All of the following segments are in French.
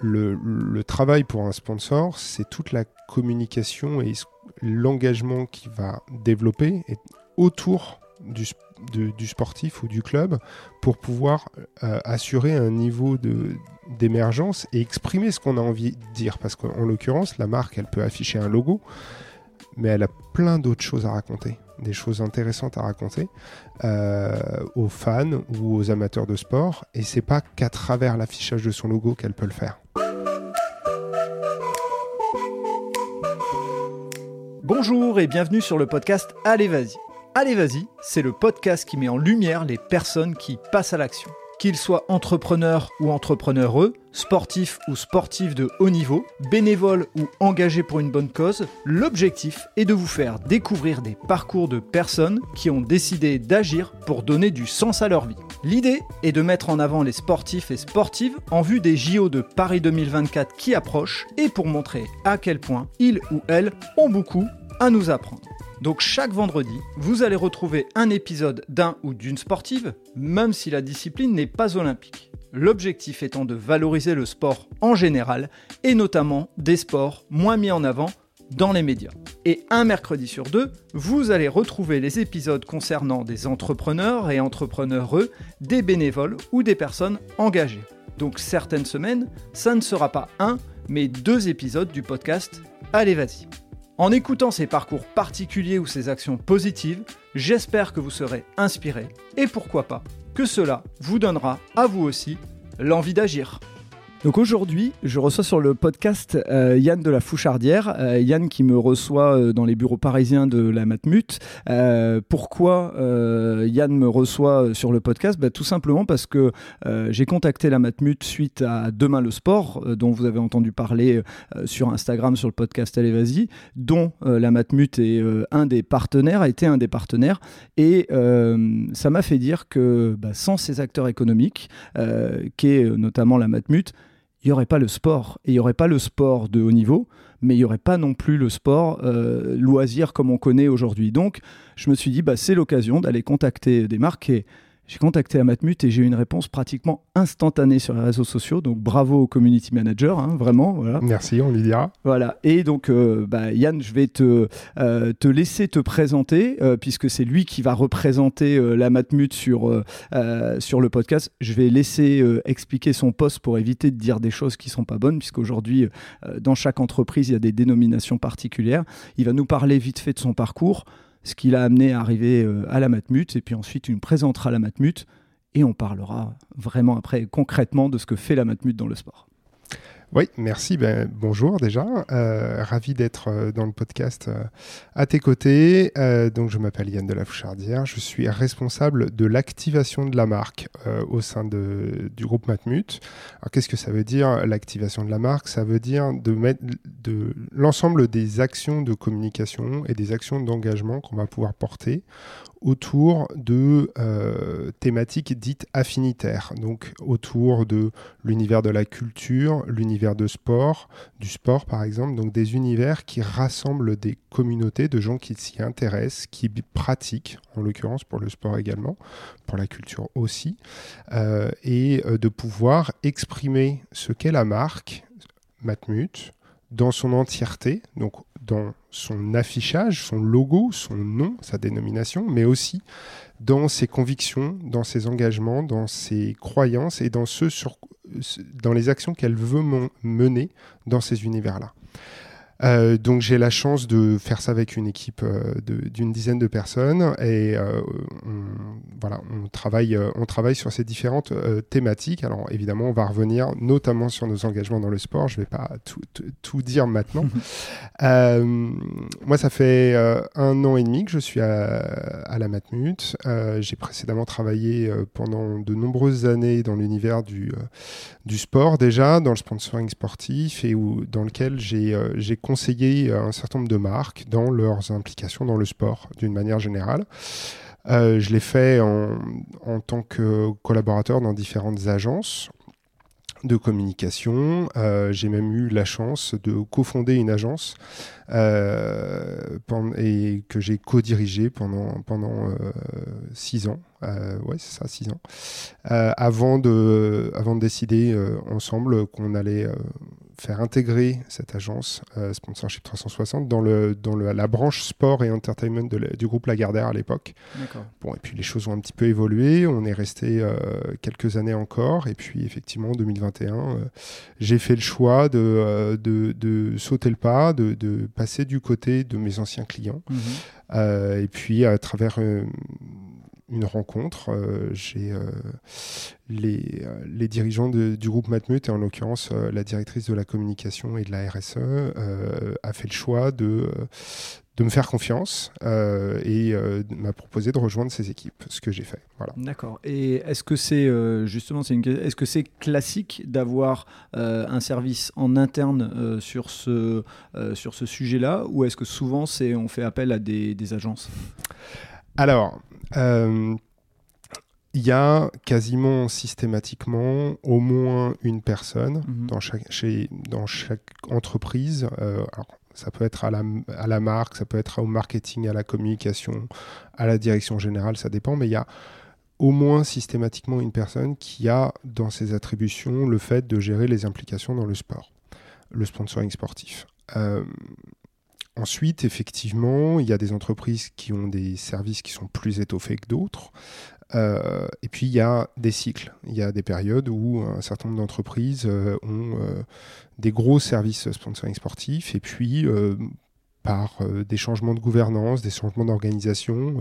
le, travail pour un sponsor, c'est toute la communication et l'engagement qu'il va développer autour du, du, sportif ou du club pour pouvoir euh, assurer un niveau d'émergence et exprimer ce qu'on a envie de dire. Parce qu'en l'occurrence, la marque, elle peut afficher un logo, mais elle a plein d'autres choses à raconter, des choses intéressantes à raconter euh, aux fans ou aux amateurs de sport. Et c'est pas qu'à travers l'affichage de son logo qu'elle peut le faire. Bonjour et bienvenue sur le podcast Allez Vas-y. Allez Vas-y, c'est le podcast qui met en lumière les personnes qui passent à l'action. Qu'ils soient entrepreneurs ou entrepreneureux, sportifs ou sportifs de haut niveau, bénévoles ou engagés pour une bonne cause, l'objectif est de vous faire découvrir des parcours de personnes qui ont décidé d'agir pour donner du sens à leur vie. L'idée est de mettre en avant les sportifs et sportives en vue des JO de Paris 2024 qui approchent et pour montrer à quel point ils ou elles ont beaucoup à nous apprendre. Donc chaque vendredi, vous allez retrouver un épisode d'un ou d'une sportive, même si la discipline n'est pas olympique. L'objectif étant de valoriser le sport en général, et notamment des sports moins mis en avant dans les médias. Et un mercredi sur deux, vous allez retrouver les épisodes concernant des entrepreneurs et entrepreneureux, des bénévoles ou des personnes engagées. Donc certaines semaines, ça ne sera pas un, mais deux épisodes du podcast Allez vas-y. En écoutant ces parcours particuliers ou ces actions positives, j'espère que vous serez inspiré et pourquoi pas que cela vous donnera à vous aussi l'envie d'agir. Donc aujourd'hui, je reçois sur le podcast euh, Yann de la Fouchardière, euh, Yann qui me reçoit euh, dans les bureaux parisiens de la Matmut. pourquoi Yann me reçoit sur le podcast? Bah, Tout simplement parce que j'ai contacté la Matmut suite à Demain le sport, dont vous avez entendu parler sur Instagram, sur le podcast Allez Vas-y, dont la Matmut est un des partenaires, a été un des partenaires. Et ça m'a fait dire que bah, sans ces acteurs économiques, qui est notamment la Matmut, il n'y aurait pas le sport. Et il n'y aurait pas le sport de haut niveau, mais il n'y aurait pas non plus le sport euh, loisir comme on connaît aujourd'hui. Donc, je me suis dit, bah, c'est l'occasion d'aller contacter des marques j'ai contacté Amatmut et j'ai eu une réponse pratiquement instantanée sur les réseaux sociaux. Donc bravo au community manager, hein, vraiment. Voilà. Merci, on lui dira. Voilà. Et donc euh, bah, Yann, je vais te, euh, te laisser te présenter euh, puisque c'est lui qui va représenter la Matmut sur, sur le podcast. Je vais laisser expliquer son poste pour éviter de dire des choses qui sont pas bonnes puisqu'aujourd'hui dans chaque entreprise il y a des dénominations particulières. Il va nous parler vite fait de son parcours ce qui l'a amené à arriver euh, à la Matmut. Et puis ensuite, il nous présentera la Matmut et on parlera vraiment après concrètement de ce que fait la Matmut dans le sport. Oui, merci. Ben, bonjour déjà. Euh, ravi d'être euh, dans le podcast euh, à tes côtés. donc, je m'appelle Yann de la Fouchardière. Je suis responsable de l'activation de la marque au sein de, du groupe Matmut. Alors, qu'est-ce que ça veut dire l'activation de la marque? Ça veut dire de mettre de l'ensemble des actions de communication et des actions d'engagement qu'on va pouvoir porter autour de euh, thématiques dites affinitaires, donc autour de l'univers de la culture, l'univers de sport, du sport par exemple, donc des univers qui rassemblent des communautés de gens qui s'y intéressent, qui pratiquent, en l'occurrence pour le sport également, pour la culture aussi, euh, et euh, de pouvoir exprimer ce qu'est la marque Matmut dans son entièreté, donc dans son affichage, son logo, son nom, sa dénomination, mais aussi dans ses convictions, dans ses engagements, dans ses croyances et dans, ce sur, dans les actions qu'elle veut mener dans ces univers-là. Euh, donc j'ai la chance de faire ça avec une équipe euh, d'une dizaine de personnes et euh, on, voilà, on travaille, on travaille sur ces différentes thématiques. Alors évidemment, on va revenir notamment sur nos engagements dans le sport. Je ne vais pas tout, tout, dire maintenant. moi, ça fait un an et demi que je suis à, à la Matmut. j'ai précédemment travaillé pendant de nombreuses années dans l'univers du, du sport déjà, dans le sponsoring sportif et où, dans lequel j'ai conseiller un certain nombre de marques dans leurs implications dans le sport d'une manière générale. Euh, je l'ai fait en, en, tant que collaborateur dans différentes agences de communication. Euh, j'ai même eu la chance de cofonder une agence euh, et que j'ai co-dirigé pendant, pendant six ans. ouais, ça, six ans. avant, de, avant de décider ensemble qu'on allait faire intégrer cette agence euh, Sponsorship 360 dans, le, dans le, la branche sport et entertainment du groupe Lagardère à l'époque. Bon, et puis les choses ont un petit peu évolué. On est resté euh, quelques années encore. Et puis effectivement, en 2021, euh, j'ai fait le choix de, de, de, sauter le pas, de, de, passer du côté de mes anciens clients. Mhm. et puis à travers une rencontre. Euh, j'ai euh, les, euh, les, dirigeants du groupe Matmut, et en l'occurrence la directrice de la communication et de la RSE, a fait le choix de, de me faire confiance et m'a proposé de rejoindre ses équipes, ce que j'ai fait. Voilà. D'accord. Et est-ce que c'est justement, c'est est-ce que c'est classique d'avoir un service en interne sur ce sur ce sujet-là, ou est-ce que souvent c'est on fait appel à des, des agences? Alors, il y a quasiment systématiquement au moins une personne mhm. dans, chaque, chez, dans chaque entreprise. Euh, ça peut être à la, à la marque, ça peut être au marketing, à la communication, à la direction générale, ça dépend, mais il y a au moins systématiquement une personne qui a dans ses attributions le fait de gérer les implications dans le sport, le sponsoring sportif. Euh, Ensuite, effectivement, il y a des entreprises qui ont des services qui sont plus étoffés que d'autres. Euh, et puis, il y a des cycles. Il y a des périodes où un certain nombre d'entreprises euh, ont euh, des gros services sponsoring sportifs. Et puis, par des changements de gouvernance, des changements d'organisation,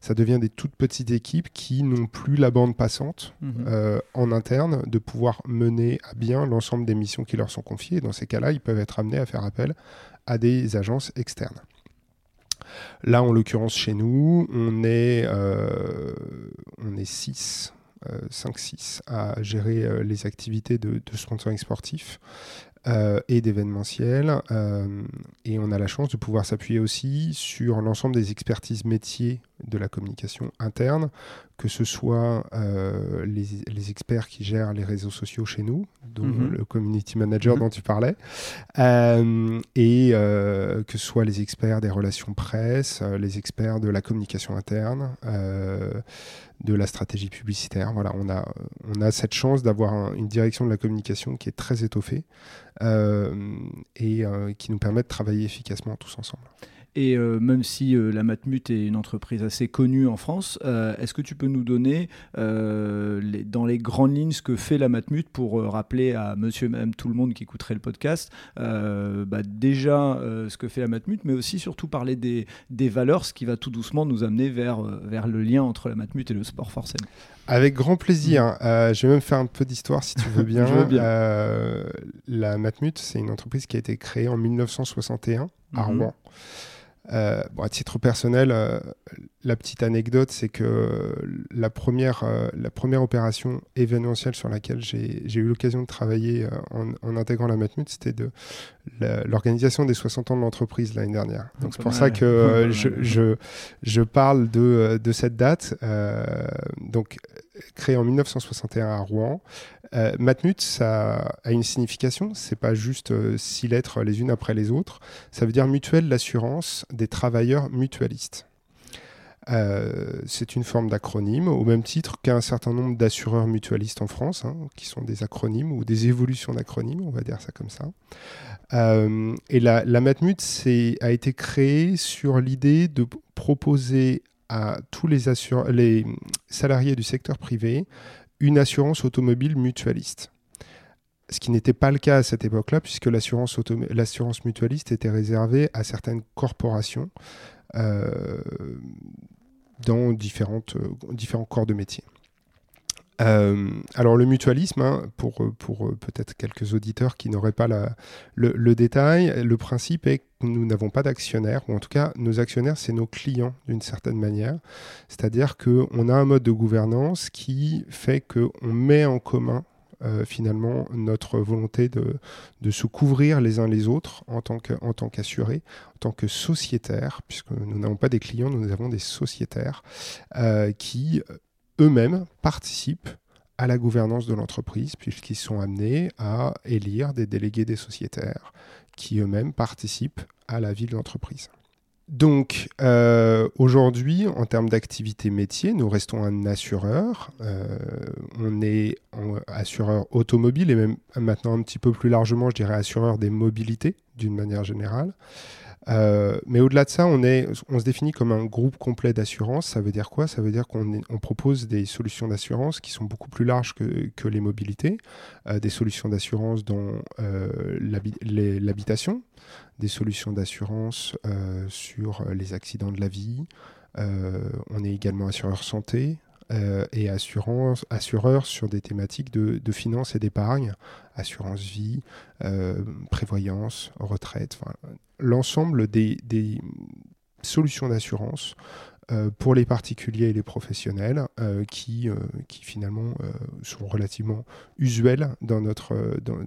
ça devient des toutes petites équipes qui n'ont plus la bande passante mhm. en interne de pouvoir mener à bien l'ensemble des missions qui leur sont confiées. dans ces cas-là, ils peuvent être amenés à faire appel à des agences externes. Là, en l'occurrence, chez nous, on est, euh, on est 6, 5-6 euh, à gérer euh, les activités de, de sponsoring sportif. Euh, et d'événementiel. Euh, et on a la chance de pouvoir s'appuyer aussi sur l'ensemble des expertises métiers de la communication interne, que ce soit euh, les, experts qui gèrent les réseaux sociaux chez nous, dont mhm. le community manager mhm. dont tu parlais, et que ce soit les experts des relations presse, les experts de la communication interne de la stratégie publicitaire. Voilà, on a, on a cette chance d'avoir une direction de la communication qui est très étoffée euh, et euh, qui nous permet de travailler efficacement tous ensemble. Et euh, même si euh, la Matmut est une entreprise assez connue en France, euh, est-ce que tu peux nous donner les, dans les grandes lignes ce que fait la Matmut pour rappeler à monsieur et madame tout le monde qui écouterait le podcast bah, déjà ce que fait la Matmut, mais aussi surtout parler des, des, valeurs, ce qui va tout doucement nous amener vers, vers le lien entre la Matmut et le sport forcément. Avec grand plaisir. je vais même faire un peu d'histoire si tu veux bien. veux bien. la Matmut, c'est une entreprise qui a été créée en 1961 à mhm. Rouen. Euh, bon, à titre personnel, euh, la petite anecdote, c'est que la première, euh, la première opération événementielle sur laquelle j'ai eu l'occasion de travailler en, intégrant la Matmut, c'était de l'organisation des 60 ans de l'entreprise l'année dernière. Donc c'est pour ça que je, je, je, parle de, de cette date. donc créée en 1961 à Rouen. Euh, Matmut, ça a une signification, c'est pas juste euh, six lettres les unes après les autres, ça veut dire mutuelle d'assurance des travailleurs mutualistes. Euh, c'est une forme d'acronyme, au même titre qu'un certain nombre d'assureurs mutualistes en France, hein, qui sont des acronymes ou des évolutions d'acronymes, on va dire ça comme ça. et la, la Matmut a été créée sur l'idée de proposer à tous les salariés du secteur privé une assurance automobile mutualiste. Ce qui n'était pas le cas à cette époque-là, puisque l'assurance, mutualiste était réservée à certaines corporations euh, dans euh, différents corps de métier. Euh, alors le mutualisme, hein, pour, pour peut-être quelques auditeurs qui n'auraient pas le, détail, le principe est que nous n'avons pas d'actionnaires, ou en tout cas nos actionnaires, c'est nos clients d'une certaine manière. C'est-à-dire qu'on a un mode de gouvernance qui fait qu'on met en commun euh, finalement notre volonté de, se couvrir les uns les autres en tant qu'assurés, en, tant que sociétaires, puisque nous n'avons pas des clients, nous avons des sociétaires euh, qui eux-mêmes participent à la gouvernance de l'entreprise, puisqu'ils sont amenés à élire des délégués des sociétaires qui eux-mêmes participent à la vie de l'entreprise. Donc euh, aujourd'hui, en termes d'activité métier, nous restons un assureur. Euh, on est assureur automobile et même maintenant un petit peu plus largement, je dirais assureur des mobilités d'une manière générale. Euh, mais au-delà de ça, on, est, on se définit comme un groupe complet d'assurance. Ça veut dire quoi? Ça veut dire qu'on on propose des solutions d'assurance qui sont beaucoup plus larges que, que les mobilités, des solutions d'assurance dans l'habitation, des solutions d'assurance euh, sur les accidents de la vie. Euh, on est également assureur santé euh, et assurance, assureur sur des thématiques de, de finance et d'épargne, assurance vie, prévoyance, retraite, l'ensemble des, des solutions d'assurance euh, pour les particuliers et les professionnels euh, qui, euh, qui finalement sont relativement usuels dans, notre,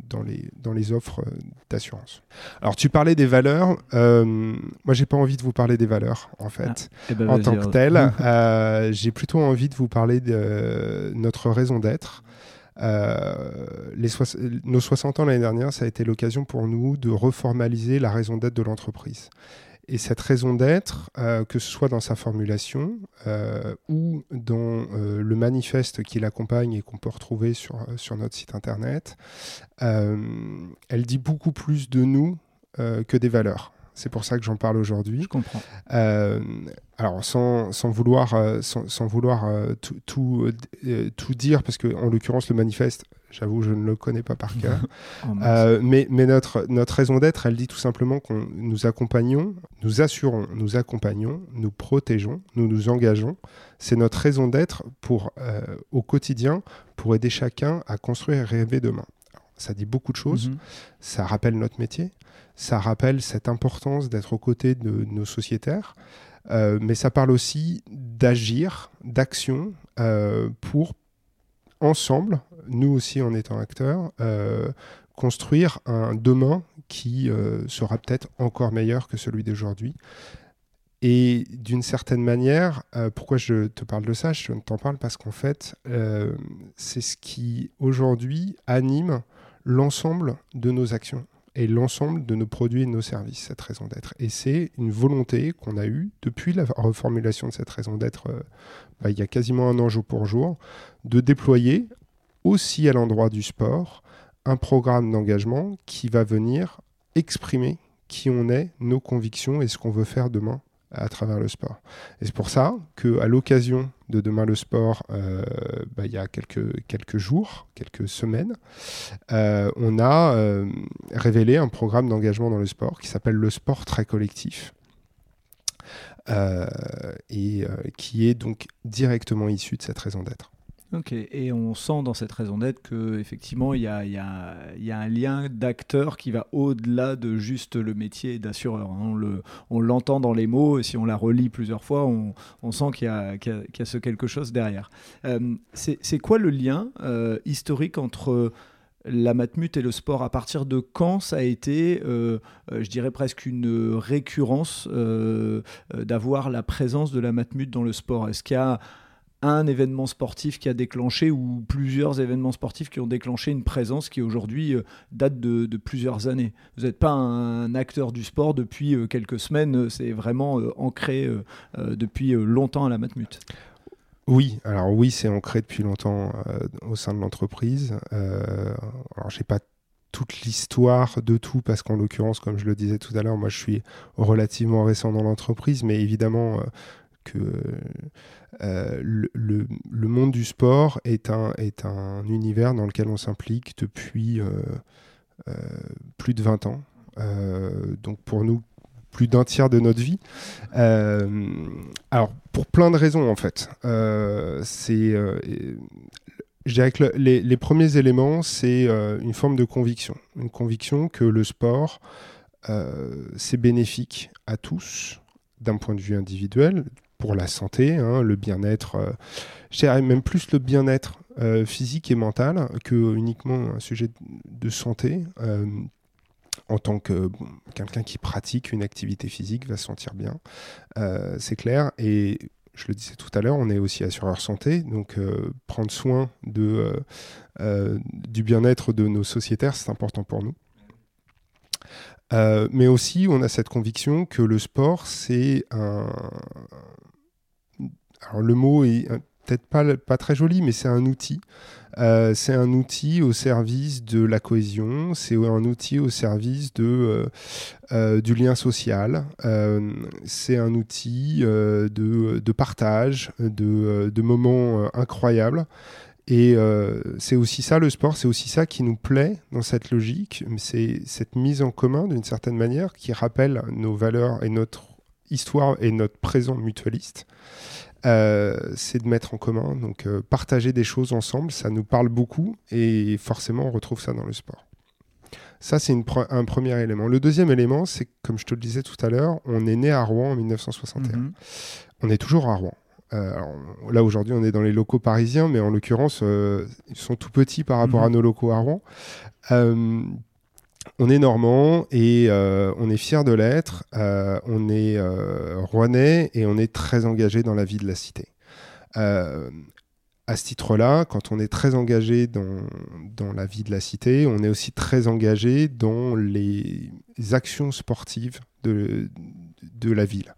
dans, les, dans les offres d'assurance. Alors tu parlais des valeurs, moi j'ai pas envie de vous parler des valeurs en fait, ah, eh ben, en tant que telles. j'ai plutôt envie de vous parler de notre raison d'être. les nos 60 ans l'année dernière, ça a été l'occasion pour nous de reformaliser la raison d'être de l'entreprise. Et cette raison d'être, euh, que ce soit dans sa formulation euh, ou dans euh, le manifeste qui l'accompagne et qu'on peut retrouver sur, sur notre site internet, elle dit beaucoup plus de nous que des valeurs. C'est pour ça que j'en parle aujourd'hui. Je comprends. alors, sans, sans vouloir, sans, sans vouloir tout, tout, tout, dire, parce que en l'occurrence, le manifeste, J'avoue, je ne le connais pas par cœur. Oh, euh, mais, mais notre, notre raison d'être, elle dit tout simplement qu'on nous accompagnons, nous assurons, nous accompagnons, nous protégeons, nous nous engageons. C'est notre raison d'être pour, euh, au quotidien pour aider chacun à construire et rêver demain. ça dit beaucoup de choses. Mhm. Ça rappelle notre métier. Ça rappelle cette importance d'être aux côtés de nos sociétaires. Euh, mais ça parle aussi d'agir, d'action pour ensemble, nous aussi en étant acteurs, euh, construire un demain qui euh, sera peut-être encore meilleur que celui d'aujourd'hui. Et d'une certaine manière, euh, pourquoi je te parle de ça? Je t'en parle parce qu'en fait, c'est ce qui aujourd'hui anime l'ensemble de nos actions et l'ensemble de nos produits et de nos services, cette raison d'être. Et c'est une volonté qu'on a eue depuis la reformulation de cette raison d'être, bah, il y a quasiment un an jour pour jour, de déployer aussi à l'endroit du sport un programme d'engagement qui va venir exprimer qui on est, nos convictions et ce qu'on veut faire demain à travers le sport. Et c'est pour ça qu'à l'occasion de Demain le sport, euh, bah, il y a quelques, quelques jours, quelques semaines, euh, on a euh, révélé un programme d'engagement dans le sport qui s'appelle le sport très collectif. et qui est donc directement issu de cette raison d'être. Et on sent dans cette raison d'être qu'effectivement, il y a, un lien d'acteur qui va au-delà de juste le métier d'assureur. Hein. On l'entend dans les mots, et si on la relit plusieurs fois, on, sent qu'il y, a ce quelque chose derrière. Euh, C'est quoi le lien euh, historique entre la matmut et le sport? À partir de quand ça a été, euh, je dirais presque une récurrence d'avoir la présence de la matmut dans le sport? Est-ce qu'il y a un événement sportif qui a déclenché ou plusieurs événements sportifs qui ont déclenché une présence qui aujourd'hui euh, date de, plusieurs années. Vous n'êtes pas un acteur du sport depuis euh, quelques semaines, c'est vraiment euh, ancré depuis longtemps à la Matmut. Oui, alors oui, c'est ancré depuis longtemps au sein de l'entreprise. alors j'ai pas toute l'histoire de tout parce qu'en l'occurrence, comme je le disais tout à l'heure, moi je suis relativement récent dans l'entreprise, mais évidemment que euh, le, monde du sport est un, univers dans lequel on s'implique depuis euh, euh, plus de 20 ans. donc pour nous, plus d'un tiers de notre vie. alors, pour plein de raisons, en fait. c'est, je dirais que les, les, premiers éléments, c'est une forme de conviction. Une conviction que le sport, c'est bénéfique à tous, d'un point de vue individuel, pour la santé, hein, le bien-être, euh, je dirais même plus le bien-être euh, physique et mental que uniquement un sujet de santé. Euh, en tant que quelqu'un qui pratique une activité physique va se sentir bien, c'est clair. Et je le disais tout à l'heure, on est aussi assureur santé, donc prendre soin de, du bien-être de nos sociétaires, c'est important pour nous. mais aussi, on a cette conviction que le sport, c'est un. Le mot est peut-être pas, très joli, mais c'est un outil. Euh, c'est un outil au service de la cohésion, c'est un outil au service euh, euh, du lien social, c'est un outil de, de, partage, de, de moments incroyables. Et c'est aussi ça le sport, c'est aussi ça qui nous plaît dans cette logique, c'est cette mise en commun d'une certaine manière qui rappelle nos valeurs et notre histoire et notre présent mutualiste. Euh, c'est de mettre en commun, donc euh, partager des choses ensemble, ça nous parle beaucoup et forcément on retrouve ça dans le sport. Ça, c'est un premier élément. Le deuxième élément, c'est comme je te le disais tout à l'heure, on est né à Rouen en 1961. Mhm. On est toujours à Rouen. Euh, là, aujourd'hui, on est dans les locaux parisiens, mais en l'occurrence, ils sont tout petits par rapport mhm. à nos locaux à Rouen on est normand et euh, on est fier de l'être. Euh, on est euh, rouennais et on est très engagé dans la vie de la cité. à ce titre-là, quand on est très engagé dans, dans, la vie de la cité, on est aussi très engagé dans les actions sportives de, de la ville.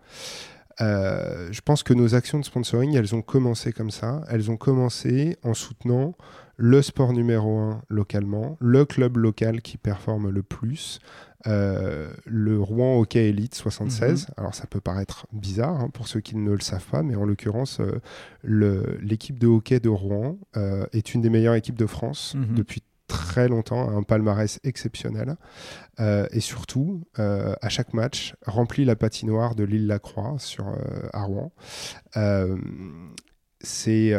je pense que nos actions de sponsoring, elles ont commencé comme ça. Elles ont commencé en soutenant le sport numéro un localement, le club local qui performe le plus, euh, le Rouen Hockey Elite 76. Mhm. Alors ça peut paraître bizarre hein, pour ceux qui ne le savent pas, mais en l'occurrence, euh, l'équipe de hockey de Rouen euh, est une des meilleures équipes de France mhm. depuis très longtemps, un palmarès exceptionnel. et surtout, à chaque match, remplit la patinoire de l'île Lacroix sur, à Rouen. c'est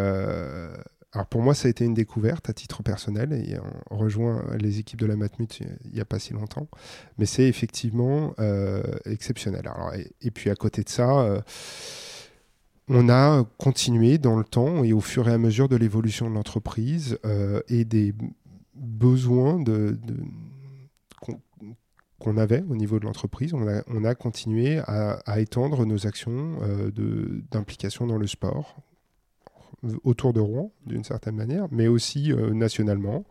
alors pour moi, ça a été une découverte à titre personnel et on rejoint les équipes de la Matmut il n'y a pas si longtemps. Mais c'est effectivement euh, exceptionnel. Alors, et, puis à côté de ça, euh, on a continué dans le temps et au fur et à mesure de l'évolution de l'entreprise euh, et des besoins qu'on avait au niveau de l'entreprise, on a, on a continué à, étendre nos actions d'implication dans le sport, autour de Rouen, d'une certaine manière, mais aussi euh, nationalement.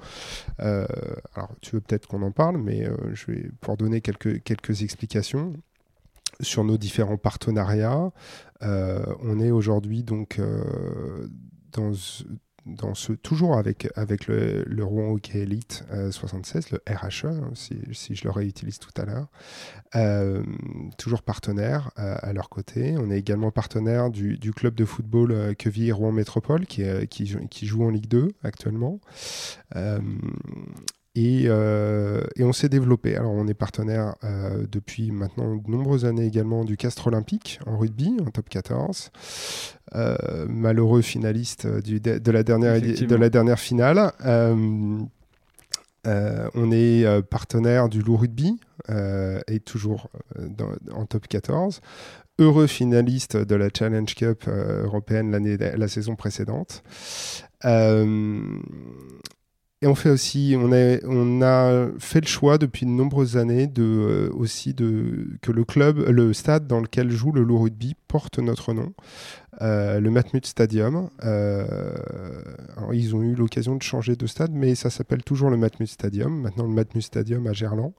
Euh, alors, tu veux peut-être qu'on en parle, mais euh, je vais pour donner quelques, quelques explications sur nos différents partenariats. on est aujourd'hui donc dans toujours avec, le, Rouen Hockey Elite 76, euh, le RHE, hein, si, je le réutilise tout à l'heure, euh, toujours partenaire euh, à leur côté. On est également partenaire du, club de football Queville Rouen Métropole qui, joue en Ligue 2 actuellement. Euh, et, on s'est développé. Alors, on est partenaire euh, depuis maintenant de nombreuses années également du Castre Olympique en rugby, en top 14. Euh, malheureux finaliste de, la dernière, de la dernière finale. on est partenaire du Loup Rugby et toujours en top 14 heureux finaliste de la Challenge Cup européenne la saison précédente. Et on fait aussi, on a, fait le choix depuis de nombreuses années euh, aussi que le club, le stade dans lequel joue le Loup Rugby porte notre nom, euh, le Matmut Stadium. Euh, ils ont eu l'occasion de changer de stade, mais ça s'appelle toujours le Matmut Stadium, maintenant le Matmut Stadium à Gerland.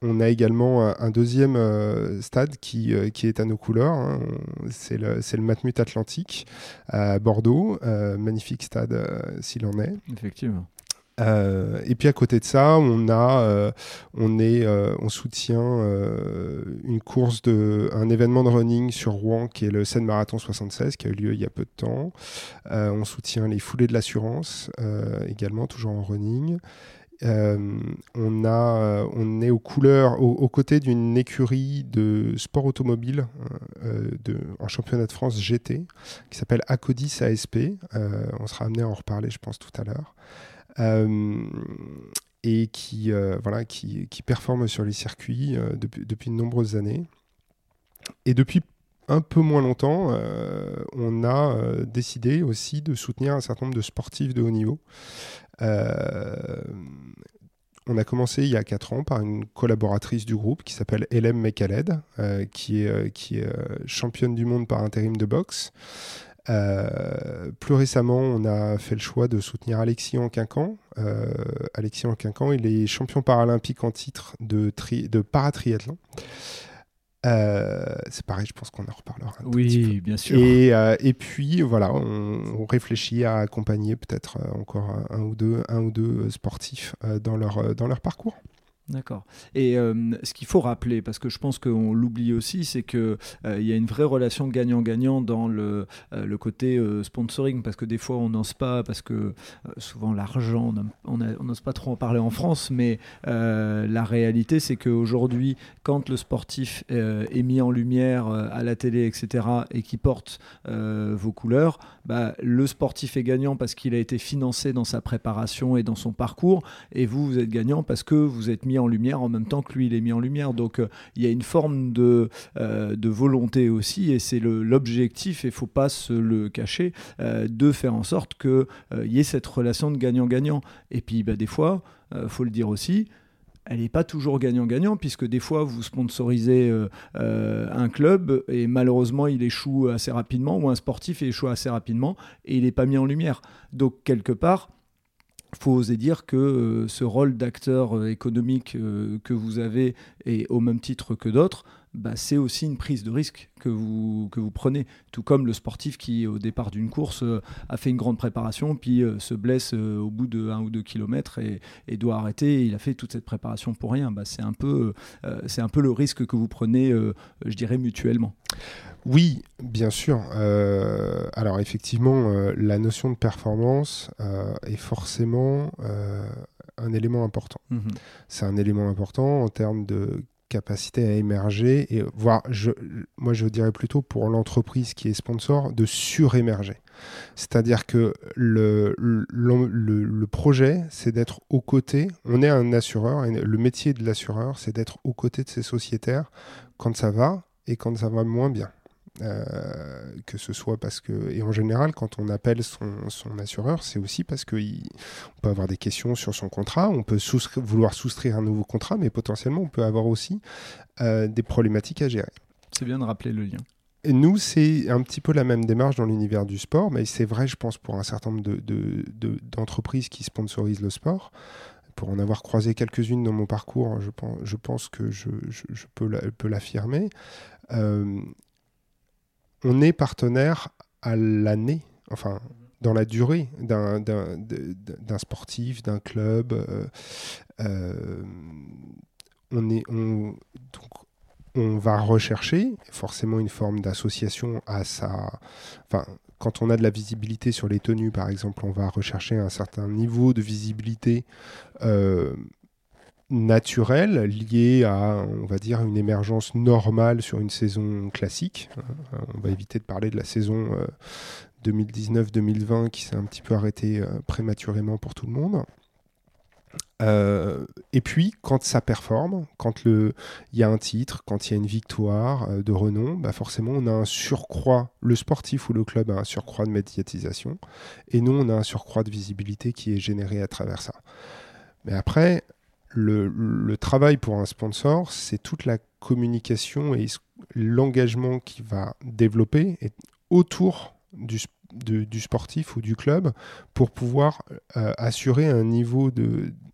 On a également un deuxième euh, stade qui, euh, qui, est à nos couleurs. Hein. C'est le, le, Matmut Atlantique à Bordeaux. Euh, magnifique stade s'il en est. Effectivement. Et puis à côté de ça, on a, on est, on soutient une course de, un événement de running sur Rouen qui est le Seine Marathon 76 qui a eu lieu il y a peu de temps. on soutient les foulées de l'assurance également toujours en running. Euh, on, a, euh, on est aux couleurs, aux, côtés d'une écurie de sport automobile euh, de, en championnat de France GT qui s'appelle Acodis ASP. on sera amené à en reparler, je pense, tout à l'heure. et qui, voilà, qui, qui, performe sur les circuits depuis, depuis de nombreuses années. Et depuis un peu moins longtemps, on a décidé aussi de soutenir un certain nombre de sportifs de haut niveau. Euh, on a commencé il y a 4 ans par une collaboratrice du groupe qui s'appelle Hélène Mekaled, qui est, championne du monde par intérim de boxe. plus récemment, on a fait le choix de soutenir Alexis. Euh, Alexis Anquincan, il est champion paralympique en titre de paratriathlon. Euh, c'est pareil, je pense qu'on en reparlera. oui, bien sûr. Et, euh, et puis voilà, on, réfléchit à accompagner peut-être euh, encore un, ou deux, un ou deux sportifs dans leur, dans leur parcours. D'accord. Et euh, ce qu'il faut rappeler, parce que je pense qu'on l'oublie aussi, c'est qu'il euh, y a une vraie relation gagnant-gagnant dans le, euh, le côté sponsoring, parce que des fois on n'ose pas, parce que souvent l'argent, on n'ose pas trop en parler en France, mais la réalité c'est qu'aujourd'hui, quand le sportif est mis en lumière à la télé, etc., et qui porte vos couleurs, bah, le sportif est gagnant parce qu'il a été financé dans sa préparation et dans son parcours, et vous, vous êtes gagnant parce que vous êtes mis en lumière en même temps que lui, il est mis en lumière. Donc euh, il y a une forme de, euh, de volonté aussi, et c'est l'objectif, et il faut pas se le cacher, euh, de faire en sorte qu'il y ait cette relation de gagnant-gagnant. Et puis bah, des fois, faut le dire aussi, elle n'est pas toujours gagnant-gagnant, puisque des fois, vous sponsorisez un club et malheureusement, il échoue assez rapidement, ou un sportif échoue assez rapidement et il n'est pas mis en lumière. Donc, quelque part, faut oser dire que euh, ce rôle d'acteur euh, économique euh, que vous avez, et au même titre que d'autres, bah, c'est aussi une prise de risque que vous, que vous prenez. Tout comme le sportif qui, au départ d'une course, a fait une grande préparation, puis se blesse au bout de 1 ou 2 kilomètres et, doit arrêter. il a fait toute cette préparation pour rien. Bah, c'est un, peu, c'est un peu le risque que vous prenez, je dirais, mutuellement. Oui, bien sûr. Euh, alors effectivement, euh, la notion de performance euh, est forcément un élément important. Mhm. C'est un élément important en termes de capacité à émerger et voire, je, moi je dirais plutôt pour l'entreprise qui est sponsor, de surémerger. C'est-à-dire que le, le, projet, c'est d'être aux côtés, on est un assureur, et le métier de l'assureur, c'est d'être aux côtés de ses sociétaires quand ça va et quand ça va moins bien. Euh, que ce soit parce que, et en général, quand on appelle son, son assureur, c'est aussi parce qu'on peut avoir des questions sur son contrat, on peut vouloir souscrire un nouveau contrat, mais potentiellement, on peut avoir aussi euh, des problématiques à gérer. C'est bien de rappeler le lien. Et nous, c'est un petit peu la même démarche dans l'univers du sport, mais c'est vrai, je pense, pour un certain nombre d'entreprises de, de, qui sponsorisent le sport pour en avoir croisé quelques-unes dans mon parcours, je pense, je pense que je, je, je peux l'affirmer. Euh, on est partenaire à l'année, enfin dans la durée d'un sportif, d'un club. Euh, euh, on, va rechercher forcément une forme d'association à sa... Quand on a de la visibilité sur les tenues, par exemple, on va rechercher un certain niveau de visibilité euh, naturel lié à, on va dire, une émergence normale sur une saison classique. Euh, on va éviter de parler de la saison 2019-2020 euh, qui s'est un petit peu arrêtée euh, prématurément pour tout le monde. et puis, quand ça performe, quand il y a un titre, quand il y a une victoire de renom, bah forcément, on a un surcroît, le sportif ou le club a un surcroît de médiatisation, et nous, on a un surcroît de visibilité qui est généré à travers ça. Mais après, le, travail pour un sponsor, c'est toute la communication et l'engagement qu'il va développer autour du, sportif ou du club pour pouvoir euh, assurer un niveau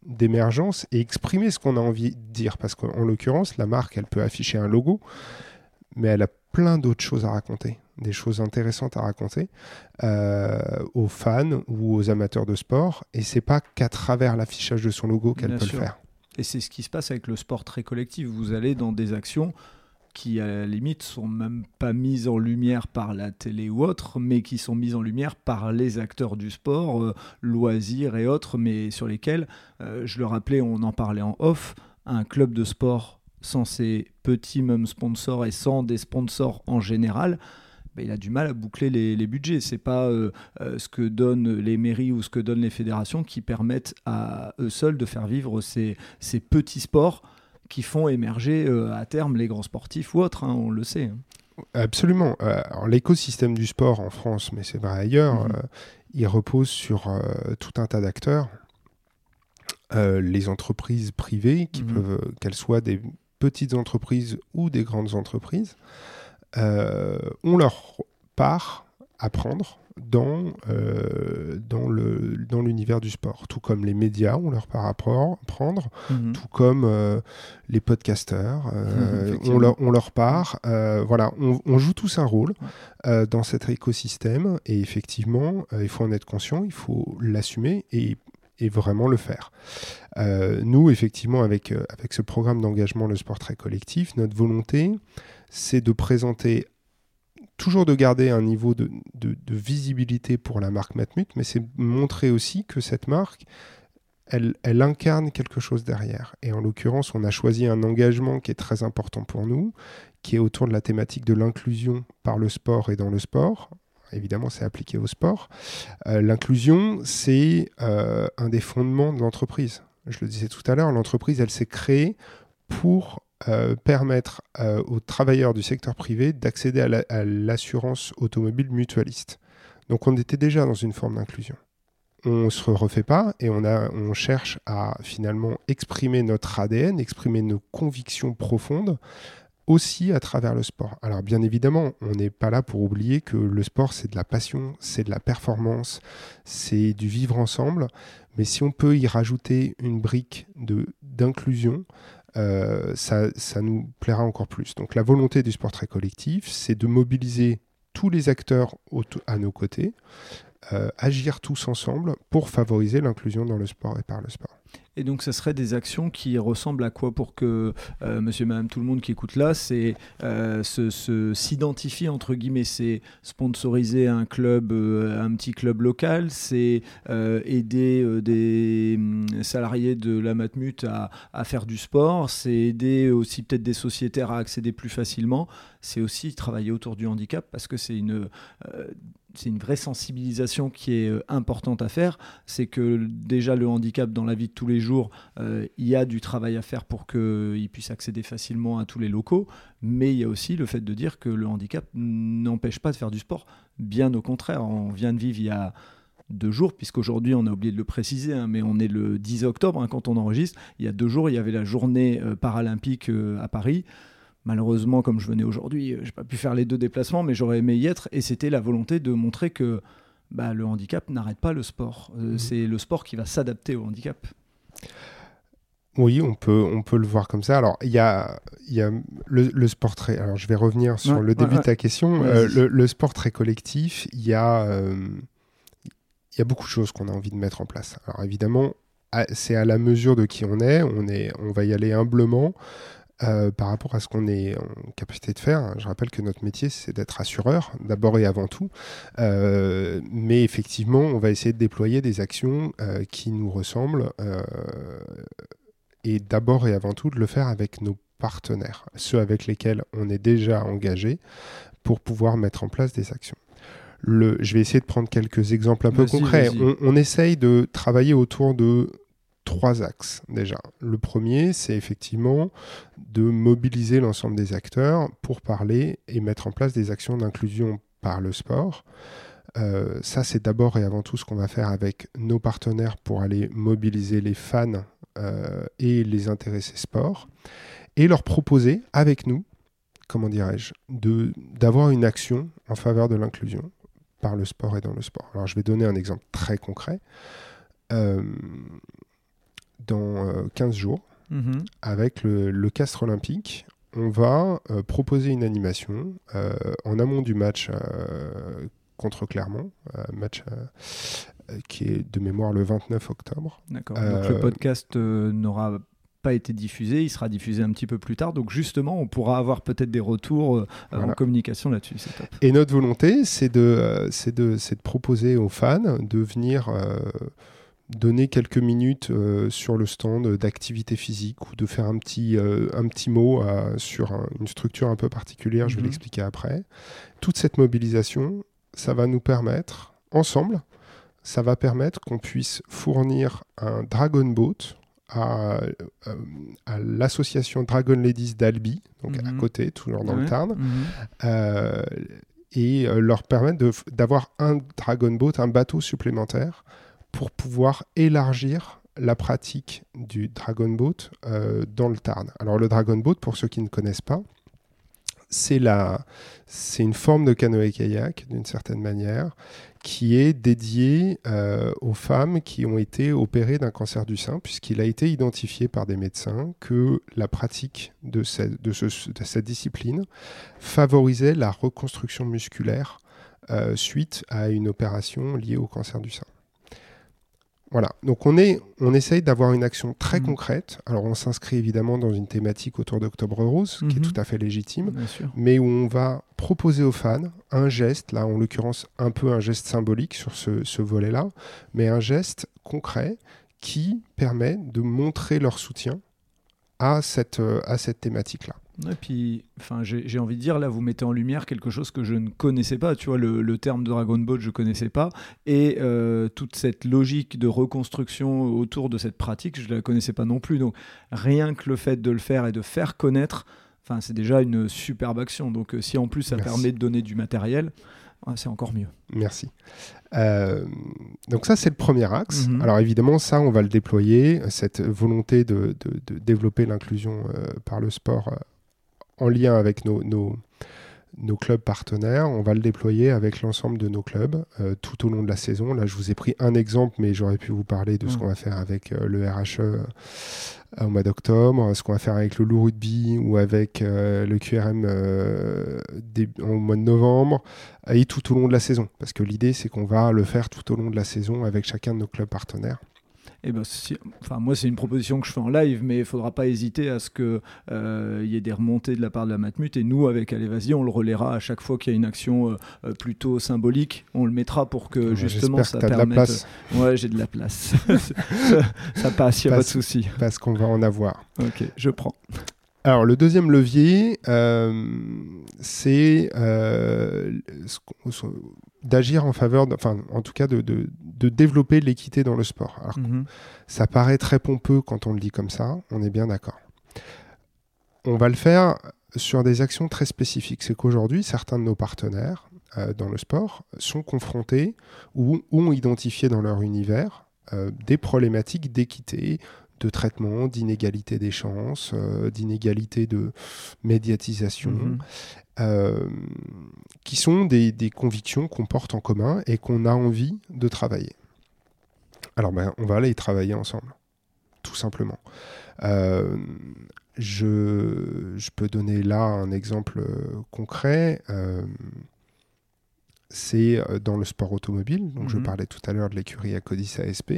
d'émergence et exprimer ce qu'on a envie de dire. Parce qu'en l'occurrence, la marque, elle peut afficher un logo, mais elle a plein d'autres choses à raconter, des choses intéressantes à raconter euh, aux fans ou aux amateurs de sport. Et c'est pas qu'à travers l'affichage de son logo qu'elle peut le faire. Et c'est ce qui se passe avec le sport très collectif. Vous allez dans des actions qui, à la limite, sont même pas mises en lumière par la télé ou autre, mais qui sont mises en lumière par les acteurs du sport, euh, loisirs et autres, mais sur lesquels, euh, je le rappelais, on en parlait en off, un club de sport sans ses petits même sponsors et sans des sponsors en général, bah, il a du mal à boucler les, les budgets. C'est pas euh, euh, ce que donnent les mairies ou ce que donnent les fédérations qui permettent à eux seuls de faire vivre ces, ces petits sports qui font émerger euh, à terme les grands sportifs ou autres, hein, on le sait. Hein. Absolument. l'écosystème du sport en France, mais c'est vrai ailleurs, mhm. il repose sur tout un tas d'acteurs. les entreprises privées, qui Mhm. peuvent, qu'elles soient des petites entreprises ou des grandes entreprises, ont leur part à prendre dans, euh, dans, le, dans l'univers du sport. Tout comme les médias ont leur part à prendre, Mhm. tout comme euh, les podcasteurs euh, ont, leur, ont leur part. Euh, voilà, on, on joue tous un rôle euh, dans cet écosystème et effectivement, euh, il faut en être conscient, il faut l'assumer et, et vraiment le faire. Euh, nous, effectivement, avec, euh, avec ce programme d'engagement Le Sport Très Collectif, notre volonté, c'est de présenter toujours de garder un niveau de, visibilité pour la marque Matmut, mais c'est montrer aussi que cette marque, elle, elle incarne quelque chose derrière. Et en l'occurrence, on a choisi un engagement qui est très important pour nous, qui est autour de la thématique de l'inclusion par le sport et dans le sport. Évidemment, c'est appliqué au sport. Euh, L'inclusion, c'est euh, un des fondements de l'entreprise. Je le disais tout à l'heure, l'entreprise, elle s'est créée pour euh, permettre euh, aux travailleurs du secteur privé d'accéder à la- à l'assurance automobile mutualiste. Donc on était déjà dans une forme d'inclusion. On ne se refait pas et on, a, on cherche à finalement exprimer notre ADN, exprimer nos convictions profondes aussi à travers le sport. Alors bien évidemment, on n'est pas là pour oublier que le sport, c'est de la passion, c'est de la performance, c'est du vivre ensemble. Mais si on peut y rajouter une brique d'inclusion, euh, ça, ça nous plaira encore plus. Donc la volonté du sport très collectif, c'est de mobiliser tous les acteurs à nos côtés, euh, agir tous ensemble pour favoriser l'inclusion dans le sport et par le sport. Et donc, ça serait des actions qui ressemblent à quoi pour que euh, monsieur, madame, tout le monde qui écoute là, c'est euh, s'identifie, entre guillemets, c'est sponsoriser un club, euh, un petit club local, c'est euh, aider des hum, salariés de la Matmut à faire du sport, c'est aider aussi peut-être des sociétaires à accéder plus facilement, c'est aussi travailler autour du handicap parce que c'est une. Euh, c'est une vraie sensibilisation qui est euh, importante à faire. C'est que déjà le handicap dans la vie de tous les jours, euh, il y a du travail à faire pour qu'il puisse accéder facilement à tous les locaux, mais il y a aussi le fait de dire que le handicap n'empêche pas de faire du sport. Bien au contraire, on vient de vivre il y a deux jours, puisqu'aujourd'hui on a oublié de le préciser, hein, mais on est le 10 octobre hein, quand on enregistre. Il y a deux jours, il y avait la journée euh, paralympique euh, à Paris. Malheureusement, comme je venais aujourd'hui, euh, j'ai pas pu faire les deux déplacements, mais j'aurais aimé y être. Et c'était la volonté de montrer que bah, le handicap n'arrête pas le sport. Euh, Mhm. C'est le sport qui va s'adapter au handicap. Oui, on peut, on peut le voir comme ça. Alors, il y a, il y a le, le sport très. Alors, je vais revenir sur Ouais, le début ouais, de ta question. Euh, le, le sport très collectif, il y a, euh, il y a beaucoup de choses qu'on a envie de mettre en place. Alors, évidemment, c'est à la mesure de qui on est. On, est, on va y aller humblement. Euh, par rapport à ce qu'on est en capacité de faire. Je rappelle que notre métier, c'est d'être assureur, d'abord et avant tout. Euh, mais effectivement, on va essayer de déployer des actions euh, qui nous ressemblent. et d'abord et avant tout de le faire avec nos partenaires, ceux avec lesquels on est déjà engagé pour pouvoir mettre en place des actions. Le, je vais essayer de prendre quelques exemples un peu concrets. On, on essaye de travailler autour de trois axes déjà. Le premier, c'est effectivement de mobiliser l'ensemble des acteurs pour parler et mettre en place des actions d'inclusion par le sport. Euh, ça, c'est d'abord et avant tout ce qu'on va faire avec nos partenaires pour aller mobiliser les fans euh, et les intéressés sport et leur proposer avec nous, comment dirais-je, d'avoir une action en faveur de l'inclusion par le sport et dans le sport. Alors, je vais donner un exemple très concret. Euh, dans euh, 15 jours, Mhm. avec le, le Castre Olympique, on va euh, proposer une animation euh, en amont du match euh, contre Clermont, euh, match euh, euh, qui est de mémoire le 29 octobre. D'accord. Euh, Donc le podcast euh, n'aura pas été diffusé, il sera diffusé un petit peu plus tard. Donc justement, on pourra avoir peut-être des retours euh, en communication là-dessus. Et notre volonté, c'est de, euh, proposer aux fans de venir euh, donner quelques minutes euh, sur le stand d'activité physique ou de faire un petit, euh, un petit mot euh, sur un- une structure un peu particulière, je vais Mhm. l'expliquer après. Toute cette mobilisation, ça va nous permettre, ensemble, ça va permettre qu'on puisse fournir un Dragon Boat à, euh, à l'association Dragon Ladies d'Albi, donc à Mhm. côté, toujours dans le. Tarn Mhm. et leur permettre d'avoir un Dragon Boat, un bateau supplémentaire pour pouvoir élargir la pratique du Dragon Boat euh, dans le Tarn. Alors le Dragon Boat, pour ceux qui ne connaissent pas, c'est la, une forme de canoë-kayak d'une certaine manière qui est dédiée euh, aux femmes qui ont été opérées d'un cancer du sein, puisqu'il a été identifié par des médecins que la pratique de cette, de cette discipline favorisait la reconstruction musculaire euh, suite à une opération liée au cancer du sein. Voilà, donc on, est, on essaye d'avoir une action très mmh. concrète. Alors on s'inscrit évidemment dans une thématique autour d'Octobre Rose, qui est mmh. tout à fait légitime, mais où on va proposer aux fans un geste, là en l'occurrence un peu un geste symbolique sur ce, ce volet-là, mais un geste concret qui permet de montrer leur soutien à cette, euh, à cette thématique-là. Et puis, enfin, j'ai envie de dire, là, vous mettez en lumière quelque chose que je ne connaissais pas. Tu vois, le, terme de Dragon Boat, je ne connaissais pas. Et euh, toute cette logique de reconstruction autour de cette pratique, je ne la connaissais pas non plus. Donc, rien que le fait de le faire et de faire connaître, enfin, c'est déjà une superbe action. Donc, euh, si en plus ça permet de donner du matériel, c'est encore mieux. Merci. Euh, donc ça, c'est le premier axe. Mhm. Alors évidemment, ça, on va le déployer, cette volonté de, développer l'inclusion par le sport en lien avec nos, nos, clubs partenaires. On va le déployer avec l'ensemble de nos clubs euh, tout au long de la saison. Là, je vous ai pris un exemple, mais j'aurais pu vous parler de ce mm. qu'on va faire avec euh, le RHE euh, au mois d'octobre, ce qu'on va faire avec le Loup Rugby ou avec le QRM au mois de novembre, et tout au long de la saison. Parce que l'idée, c'est qu'on va le faire tout au long de la saison avec chacun de nos clubs partenaires. Eh ben, enfin, moi, c'est une proposition que je fais en live, mais il ne faudra pas hésiter à ce qu'il euh, y ait des remontées de la part de la Matmut. Et nous, avec Allez, vas-y, on le relaiera à chaque fois qu'il y a une action euh, euh, plutôt symbolique. On le mettra pour que justement ça permette. De la place. Ouais, j'ai de la place. ça, passe, il n'y a pas de souci. Parce qu'on va en avoir. Ok, je prends. Alors, le deuxième levier, c'est d'agir en faveur, enfin, en tout cas, de, de développer l'équité dans le sport. Alors, mhm. Ça paraît très pompeux quand on le dit comme ça, on est bien d'accord. On va le faire sur des actions très spécifiques. C'est qu'aujourd'hui, certains de nos partenaires euh, dans le sport sont confrontés ou ont identifié dans leur univers euh, des problématiques d'équité, de traitement, d'inégalité des chances, euh, d'inégalité de médiatisation. Mhm. Euh, qui sont des, convictions qu'on porte en commun et qu'on a envie de travailler. Alors ben, on va aller y travailler ensemble, tout simplement. Euh, je, peux donner là un exemple concret. c'est dans le sport automobile. Donc je mhm. parlais tout à l'heure de l'écurie Acodis ASP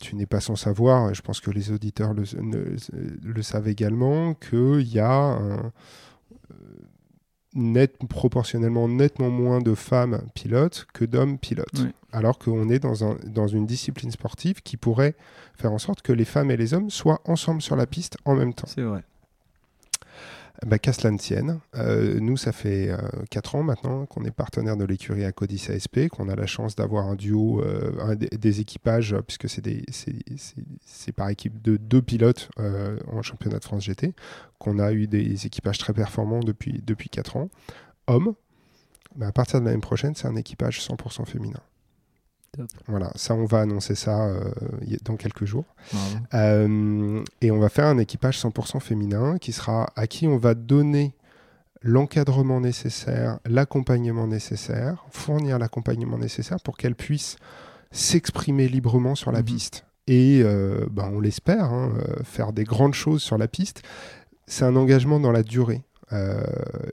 tu n'es pas sans savoir, et je pense que les auditeurs le, savent également, qu'il y a un, euh, net, proportionnellement nettement moins de femmes pilotes que d'hommes pilotes. Alors qu'on est dans, un, dans une discipline sportive qui pourrait faire en sorte que les femmes et les hommes soient ensemble sur la piste en même temps. C'est vrai bah, qu'à cela ne tienne. Euh, nous, ça fait 4 euh, ans maintenant qu'on est partenaire de l'écurie Acodis ASP, qu'on a la chance d'avoir un duo, euh, des, équipages, puisque c'est par équipe de deux pilotes en championnat de France GT, qu'on a eu des équipages très performants depuis, depuis 4 ans. Hommes, bah, à partir de l'année prochaine, c'est un équipage 100% féminin. Voilà, ça on va annoncer ça euh, dans quelques jours. Euh, et on va faire un équipage 100% féminin qui sera à qui on va donner l'encadrement nécessaire, l'accompagnement nécessaire, fournir l'accompagnement nécessaire pour qu'elle puisse s'exprimer librement sur la mhm. piste. Et euh, ben, on l'espère, hein, faire des grandes choses sur la piste. C'est un engagement dans la durée. Euh,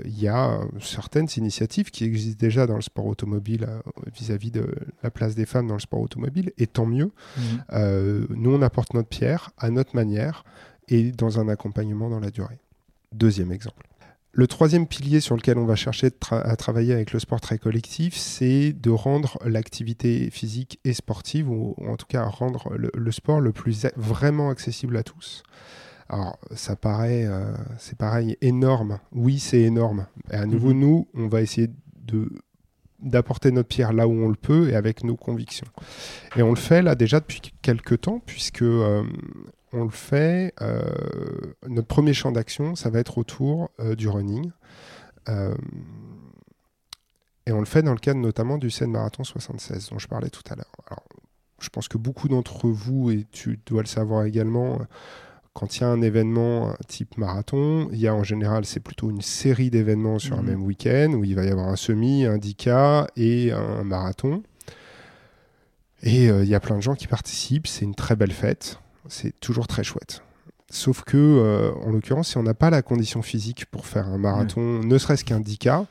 il y a certaines initiatives qui existent déjà dans le sport automobile euh, vis-à-vis de la place des femmes dans le sport automobile, et tant mieux. Mhm. Euh, nous, on apporte notre pierre à notre manière et dans un accompagnement dans la durée. Deuxième exemple. Le troisième pilier sur lequel on va chercher à travailler avec le sport très collectif, c'est de rendre l'activité physique et sportive, ou, en tout cas rendre le, sport le plus vraiment accessible à tous. Alors, ça paraît, euh, c'est pareil, énorme. Oui, c'est énorme. Et à nouveau, mhm. nous, on va essayer de d'apporter notre pierre là où on le peut et avec nos convictions. Et on le fait là déjà depuis quelques temps, puisque euh, on le fait, euh, notre premier champ d'action, ça va être autour du running. et on le fait dans le cadre notamment du Seine Marathon 76, dont je parlais tout à l'heure. Alors, je pense que beaucoup d'entre vous, et tu dois le savoir également, quand il y a un événement type marathon, il y a en général, c'est plutôt une série d'événements sur un mhm. même week-end où il va y avoir un semi, un 10K et un marathon. Et euh, il y a plein de gens qui participent, c'est une très belle fête, c'est toujours très chouette. Sauf que, euh, en l'occurrence, si on n'a pas la condition physique pour faire un marathon, ne serait-ce qu'un 10K,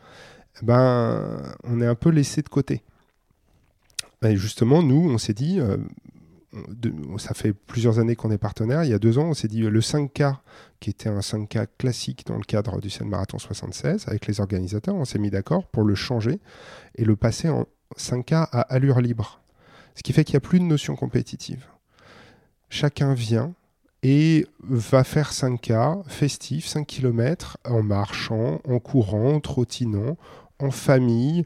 ben, on est un peu laissé de côté. Et justement, nous, on s'est dit, euh, ça fait plusieurs années qu'on est partenaire. Il y a deux ans, on s'est dit le 5K, qui était un 5K classique dans le cadre du Seine Marathon 76, avec les organisateurs, on s'est mis d'accord pour le changer et le passer en 5K à allure libre. Ce qui fait qu'il n'y a plus de notion compétitive. Chacun vient et va faire 5K festif, 5 km, en marchant, en courant, en trottinant, en famille,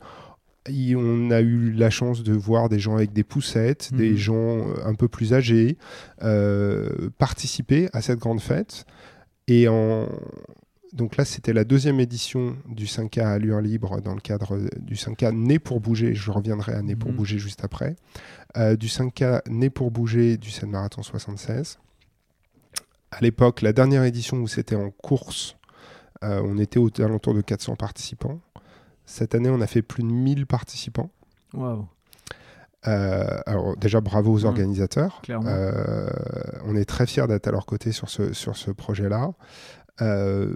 on a eu la chance de voir des gens avec des poussettes, des mhm. gens euh, un peu plus âgés euh, participer à cette grande fête. Et en... donc là, c'était la deuxième édition du 5K à allure libre dans le cadre du 5K Né pour bouger. Je reviendrai à Né pour mhm. bouger juste après. Euh, du 5K Né pour bouger du Seine Marathon 76. À l'époque, la dernière édition où c'était en course, on était aux alentours de 400 participants. Cette année, on a fait plus de 1000 participants. Waouh. Euh, alors déjà bravo aux mmh. organisateurs. Euh, on est très fiers d'être à leur côté sur ce, sur ce projet-là. Euh,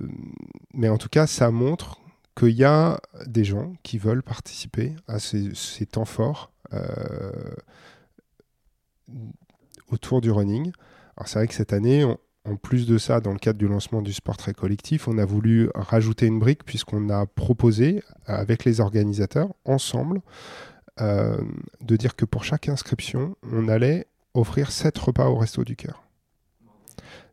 mais en tout cas, ça montre qu'il y a des gens qui veulent participer à ces, ces temps forts autour du running. Alors c'est vrai que cette année, on, en plus de ça, dans le cadre du lancement du sport très collectif, on a voulu rajouter une brique puisqu'on a proposé avec les organisateurs, ensemble, euh, de dire que pour chaque inscription, on allait offrir 7 repas au Resto du Cœur.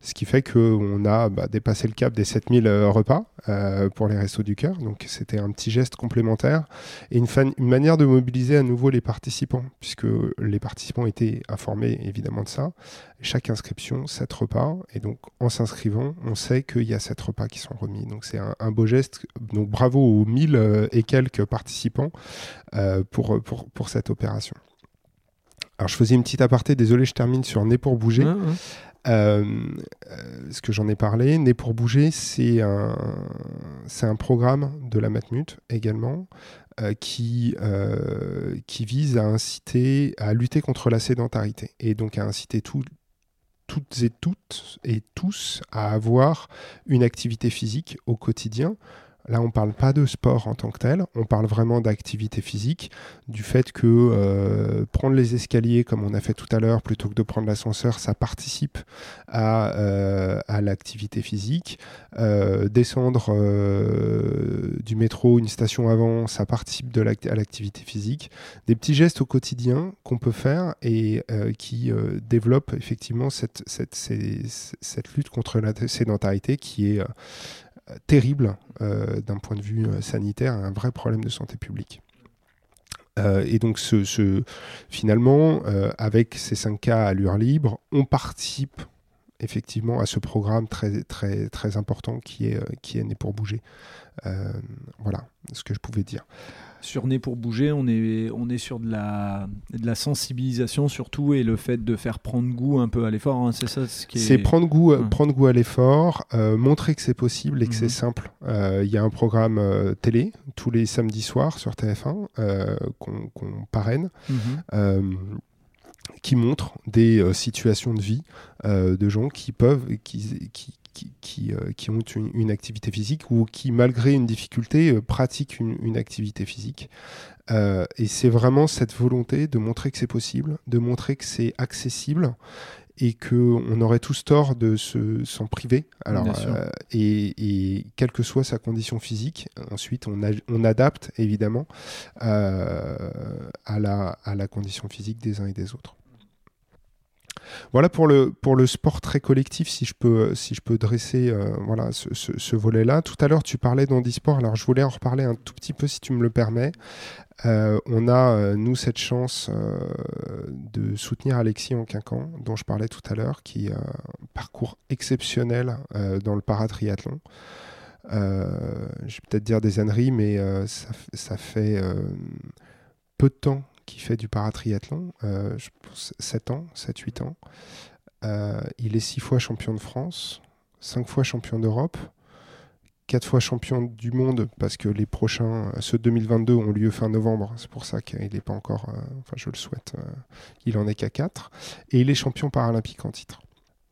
Ce qui fait qu'on a bah, dépassé le cap des 7000 euh, repas euh, pour les Restos du Cœur. Donc c'était un petit geste complémentaire et une, manière de mobiliser à nouveau les participants, puisque les participants étaient informés évidemment de ça. Chaque inscription, 7 repas. Et donc en s'inscrivant, on sait qu'il y a 7 repas qui sont remis. Donc c'est un, beau geste. Donc bravo aux 1000 euh, et quelques participants pour, pour, cette opération. Alors je faisais une petite aparté, désolé je termine sur Né pour bouger. Ce que j'en ai parlé, Né pour bouger, c'est un, un programme de la Matmut également euh, qui, qui vise à inciter, à lutter contre la sédentarité et donc à inciter toutes et toutes et tous à avoir une activité physique au quotidien Là, on ne parle pas de sport en tant que tel, on parle vraiment d'activité physique, du fait que euh, prendre les escaliers, comme on a fait tout à l'heure, plutôt que de prendre l'ascenseur, ça participe à, euh, l'activité physique. Euh, descendre du métro, une station avant, ça participe à l'activité physique. Des petits gestes au quotidien qu'on peut faire et qui développent effectivement cette, lutte contre la sédentarité qui est terrible euh, d'un point de vue euh, sanitaire, un vrai problème de santé publique. Euh, et donc, finalement, avec ces 5 cas à l'heure libre, on participe effectivement à ce programme très, important qui est Né pour bouger. Voilà ce que je pouvais dire sur pour bouger, on est, on est sur de la, de la sensibilisation surtout et le fait de faire prendre goût un peu à l'effort. Hein, c'est ça ce qui est. C'est prendre goût, prendre goût à l'effort, euh, montrer que c'est possible et que c'est mhm. simple. Euh, il y a un programme euh, télé tous les samedis soirs sur TF1 qu'on parraine. Mhm. qui montre des situations de vie de gens qui peuvent, qui, qui, qui, euh, qui, ont une, activité physique ou qui, malgré une difficulté, euh, pratiquent une, activité physique. Euh, et c'est vraiment cette volonté de montrer que c'est possible, de montrer que c'est accessible et qu'on aurait tous tort de s'en priver. Alors, et, quelle que soit sa condition physique, ensuite on, on adapte évidemment à, la, à la condition physique des uns et des autres. Voilà pour le, sport très collectif, si je peux, dresser euh, voilà, ce, volet-là. Tout à l'heure, tu parlais d'handisport, alors je voulais en reparler un tout petit peu si tu me le permets. Euh, on a, euh, nous, cette chance de soutenir Alexis en quinquant, dont je parlais tout à l'heure, qui a un parcours exceptionnel dans le paratriathlon. je vais peut-être dire des âneries, mais ça, fait peu de temps qui fait du paratriathlon, pense 7 ans, 7-8 ans. il est 6 fois champion de France, 5 fois champion d'Europe, 4 fois champion du monde, parce que les prochains, ceux de 2022, ont lieu fin novembre. C'est pour ça qu'il n'est pas encore, enfin je le souhaite, il en est qu'à 4. Et il est champion paralympique en titre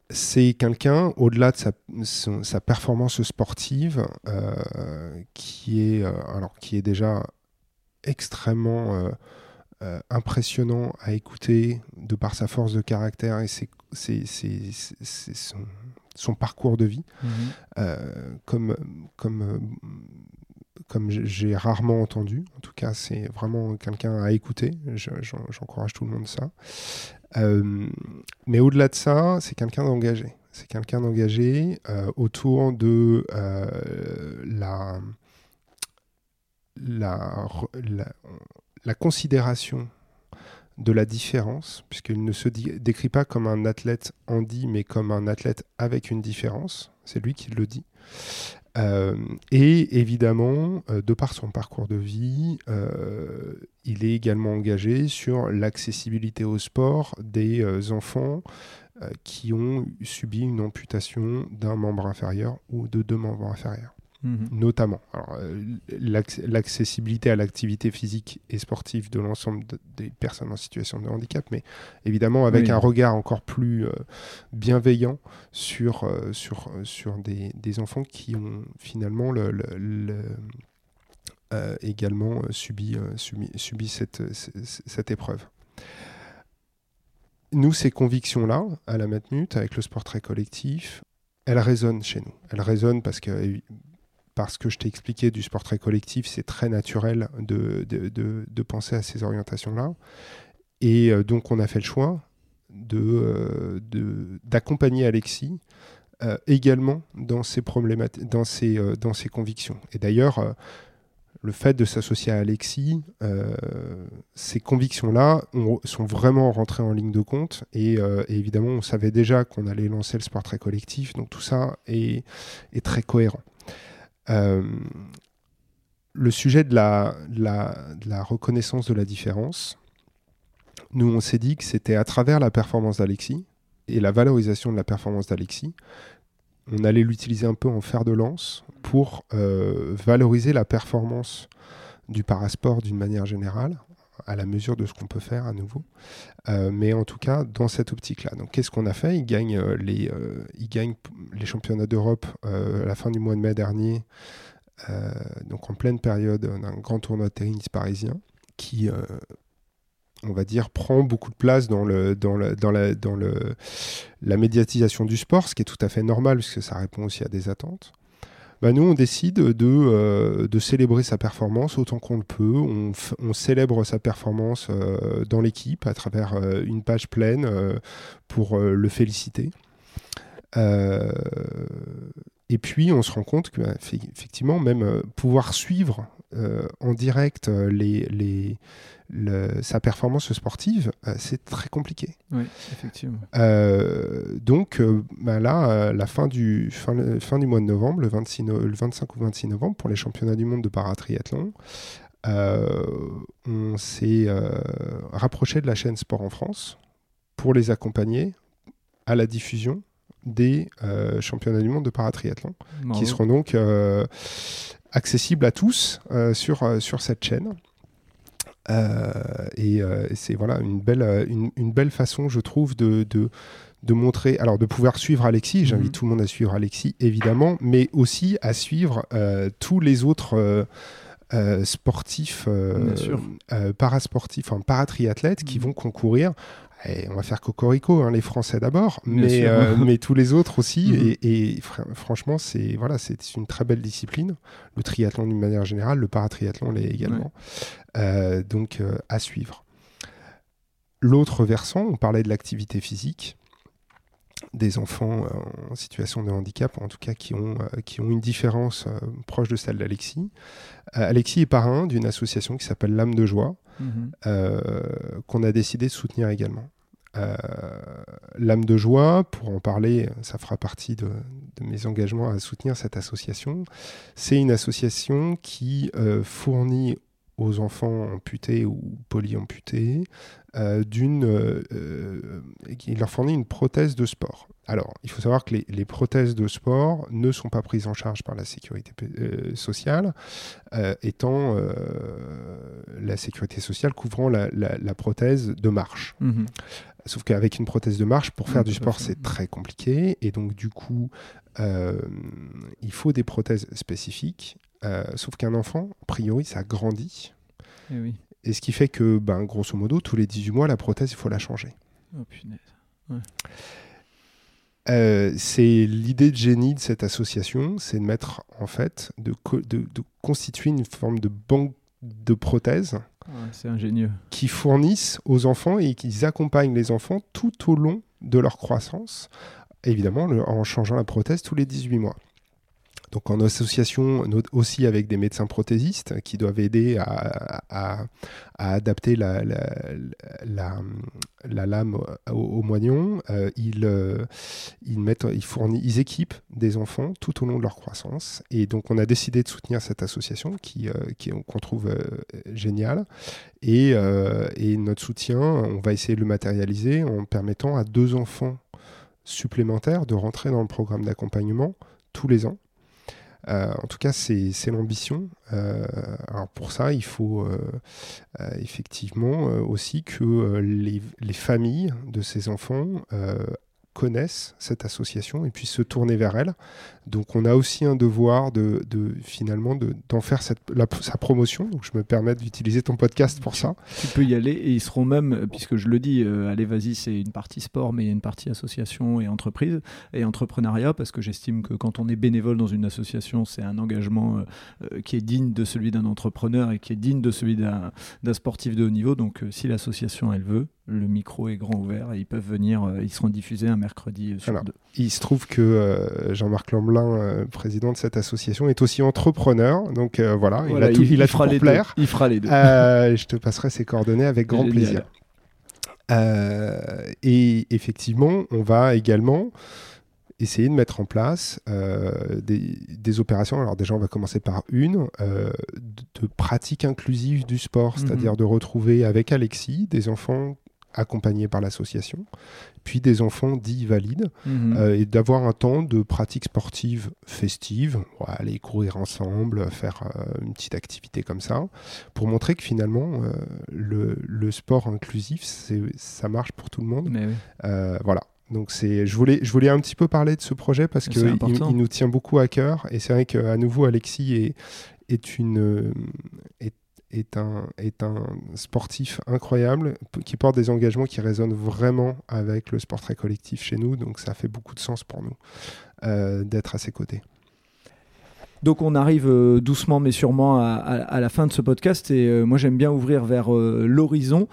c'est quelqu'un, au-delà de sa, performance sportive, euh, qui, est, euh, alors, qui est déjà extrêmement euh, impressionnant à écouter de par sa force de caractère et son, parcours de vie, mhm. comme, comme, comme j'ai rarement entendu. En tout cas, c'est vraiment quelqu'un à écouter. J'encourage tout le monde ça. Euh, mais au-delà de ça, c'est quelqu'un d'engagé. C'est quelqu'un d'engagé euh, autour de euh, la, la, la, considération de la différence, puisqu'il ne se décrit pas comme un athlète handi, mais comme un athlète avec une différence. C'est lui qui le dit. Euh, et évidemment, euh, de par son parcours de vie, euh, il est également engagé sur l'accessibilité au sport des enfants qui ont subi une amputation d'un membre inférieur ou de deux membres inférieurs. Mhm. notamment. Euh, l'accessibilité à l'activité physique et sportive de l'ensemble des personnes en situation de handicap, mais évidemment avec un regard encore plus euh, bienveillant sur, euh, sur, sur des, des, enfants qui ont finalement le, également subi, subi, subi cette, cette, épreuve. Nous, ces convictions-là, à la Matmut, avec le sport très collectif, elles résonnent chez nous. Elles résonnent parce que parce que je t'ai expliqué du sport très collectif, c'est très naturel de, de, penser à ces orientations-là. Et euh, donc, on a fait le choix euh, d'accompagner Alexis euh, également dans ses, dans ses, dans ses convictions. Et d'ailleurs, le fait de s'associer à Alexis, ces convictions-là sont vraiment rentrées en ligne de compte. Et, évidemment, on savait déjà qu'on allait lancer le sport très collectif. Donc, tout ça est, est très cohérent. Euh, le sujet de la, la, reconnaissance de la différence, nous, on s'est dit que c'était à travers la performance d'Alexis et la valorisation de la performance d'Alexis, on allait l'utiliser un peu en fer de lance pour euh, valoriser la performance du parasport d'une manière générale, à la mesure de ce qu'on peut faire à nouveau. Euh, mais en tout cas, dans cette optique-là. Donc, qu'est-ce qu'on a fait? Il gagne, euh, les, euh, les championnats d'Europe à la fin du mois de mai dernier, donc en pleine période d'un grand tournoi de tennis parisien, qui, on va dire, prend beaucoup de place dans, la, la médiatisation du sport, ce qui est tout à fait normal, puisque ça répond aussi à des attentes. Bah, nous, on décide de, euh, de, célébrer sa performance autant qu'on le peut. On, célèbre sa performance euh, dans l'équipe à travers euh, une page pleine pour le féliciter. et puis, on se rend compte que, effectivement, même pouvoir suivre en direct les, sa performance sportive, euh, c'est très compliqué. Oui, effectivement. Euh, donc euh, bah là, la fin du, fin, fin, du mois de novembre, le, 26 le 25 ou 26 novembre, pour les championnats du monde de paratriathlon, on s'est rapproché de la chaîne Sport en France pour les accompagner à la diffusion des championnats du monde de paratriathlon, qui seront donc accessibles à tous sur, sur cette chaîne. Euh, euh, et, c'est voilà une belle, euh, une, belle façon, je trouve, de, de, montrer, alors de pouvoir suivre Alexis. J'invite mhm. tout le monde à suivre Alexis, évidemment, mais aussi à suivre tous les autres. sportifs, parasportifs, enfin paratriathlètes qui mhm. vont concourir on va faire cocorico, hein, les Français d'abord, mais, euh, mais tous les autres aussi. Mhm. Et, franchement, c'est voilà, c'est une très belle discipline. Le triathlon d'une manière générale, le paratriathlon l'est également. Euh, donc euh, à suivre. L'autre versant, on parlait de l'activité physique des enfants en situation de handicap, en tout cas qui ont, qui ont une différence proche de celle d'Alexis. Alexis est parrain d'une association qui s'appelle L'âme de joie, Mhm. Euh, qu'on a décidé de soutenir également. Euh, l'âme de joie, pour en parler, ça fera partie de, mes engagements à soutenir cette association. C'est une association qui euh, fournit aux enfants amputés ou polyamputés euh, d'une, euh, euh, il leur fournit une prothèse de sport. Alors, il faut savoir que les, prothèses de sport ne sont pas prises en charge par la sécurité sociale, étant la sécurité sociale couvrant la, prothèse de marche. Mhm. Sauf qu'avec une prothèse de marche, pour faire du sport, c'est très compliqué. Et donc, du coup, il faut des prothèses spécifiques. Sauf qu'un enfant, a priori, ça grandit. Et eh oui. Et ce qui fait que, ben, grosso modo, tous les 18 mois, la prothèse, il faut la changer. Oh punaise. Euh, c'est l'idée de génie de cette association, c'est de mettre en fait, de, de, constituer une forme de banque de prothèses. c'est ingénieux. Qui fournissent aux enfants et qui accompagnent les enfants tout au long de leur croissance, évidemment en changeant la prothèse tous les 18 mois. Donc en association aussi avec des médecins prothésistes qui doivent aider à, adapter la, la, lame au, moignon. Euh, ils, euh, ils, mettent, ils, fournissent, ils équipent des enfants tout au long de leur croissance. Et donc on a décidé de soutenir cette association qui, euh, qu'on trouve géniale. Et, et notre soutien, on va essayer de le matérialiser en permettant à deux enfants supplémentaires de rentrer dans le programme d'accompagnement tous les ans. Euh, en tout cas, c'est l'ambition. Euh, alors pour ça, il faut euh, effectivement aussi que les, les, familles de ces enfants connaissent cette association et puissent se tourner vers elle. Donc on a aussi un devoir de, finalement d'en faire sa promotion. Donc je me permets d'utiliser ton podcast pour ça. Tu peux y aller et ils seront même, puisque je le dis, euh, allez vas-y, c'est une partie sport, mais il y a une partie association et entreprise et entrepreneuriat, parce que j'estime que quand on est bénévole dans une association, c'est un engagement euh, euh, qui est digne de celui d'un entrepreneur et qui est digne de celui d'un sportif de haut niveau. Donc si l'association elle veut, le micro est grand ouvert et ils peuvent venir, ils seront diffusés un mercredi sur deux. Il se trouve que Jean-Marc Lamblin euh, président de cette association, est aussi entrepreneur. Donc euh, voilà, il a tout, il, fera les plaire. Il fera les deux. Euh, je te passerai ses coordonnées avec grand plaisir. et effectivement, on va également essayer de mettre en place des, opérations. Alors déjà, on va commencer par une de, pratique inclusive du sport, mhm. c'est-à-dire de retrouver avec Alexis des enfants accompagnés par l'association, puis des enfants dits valides, mhm. euh, et d'avoir un temps de pratique sportive festive, aller courir ensemble, faire euh, une petite activité comme ça, pour montrer que finalement, euh, le, sport inclusif, ça marche pour tout le monde. voilà. Donc c'est, je voulais, je voulais un petit peu parler de ce projet parce qu'il il nous tient beaucoup à cœur et c'est vrai qu'à nouveau Alexis est, est une est est un, est un sportif incroyable qui porte des engagements qui résonnent vraiment avec le sport très collectif chez nous. Donc ça fait beaucoup de sens pour nous euh, d'être à ses côtés. Donc on arrive euh, doucement mais sûrement à, la fin de ce podcast et euh, moi j'aime bien ouvrir vers l'horizon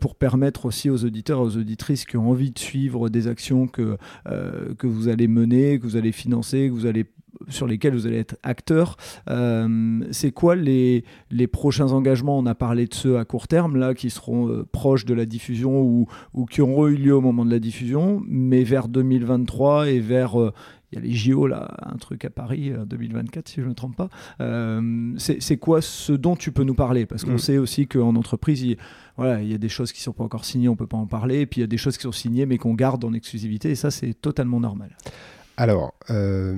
pour permettre aussi aux auditeurs aux auditrices qui ont envie de suivre des actions que, que vous allez mener, que vous allez financer, que vous allez sur lesquels vous allez être acteur. Euh, c'est quoi les, les prochains engagements? On a parlé de ceux à court terme, là, qui seront euh, proches de la diffusion ou, ou, qui auront eu lieu au moment de la diffusion, mais vers 2023 et vers... Euh, il y a les JO, là, un truc à Paris 2024, si je ne me trompe pas. c'est quoi ce dont tu peux nous parler? Parce qu'on mm. sait aussi qu'en entreprise, il, voilà, il y a des choses qui ne sont pas encore signées, on ne peut pas en parler. Et puis il y a des choses qui sont signées, mais qu'on garde en exclusivité. Et ça, c'est totalement normal. Alors, euh,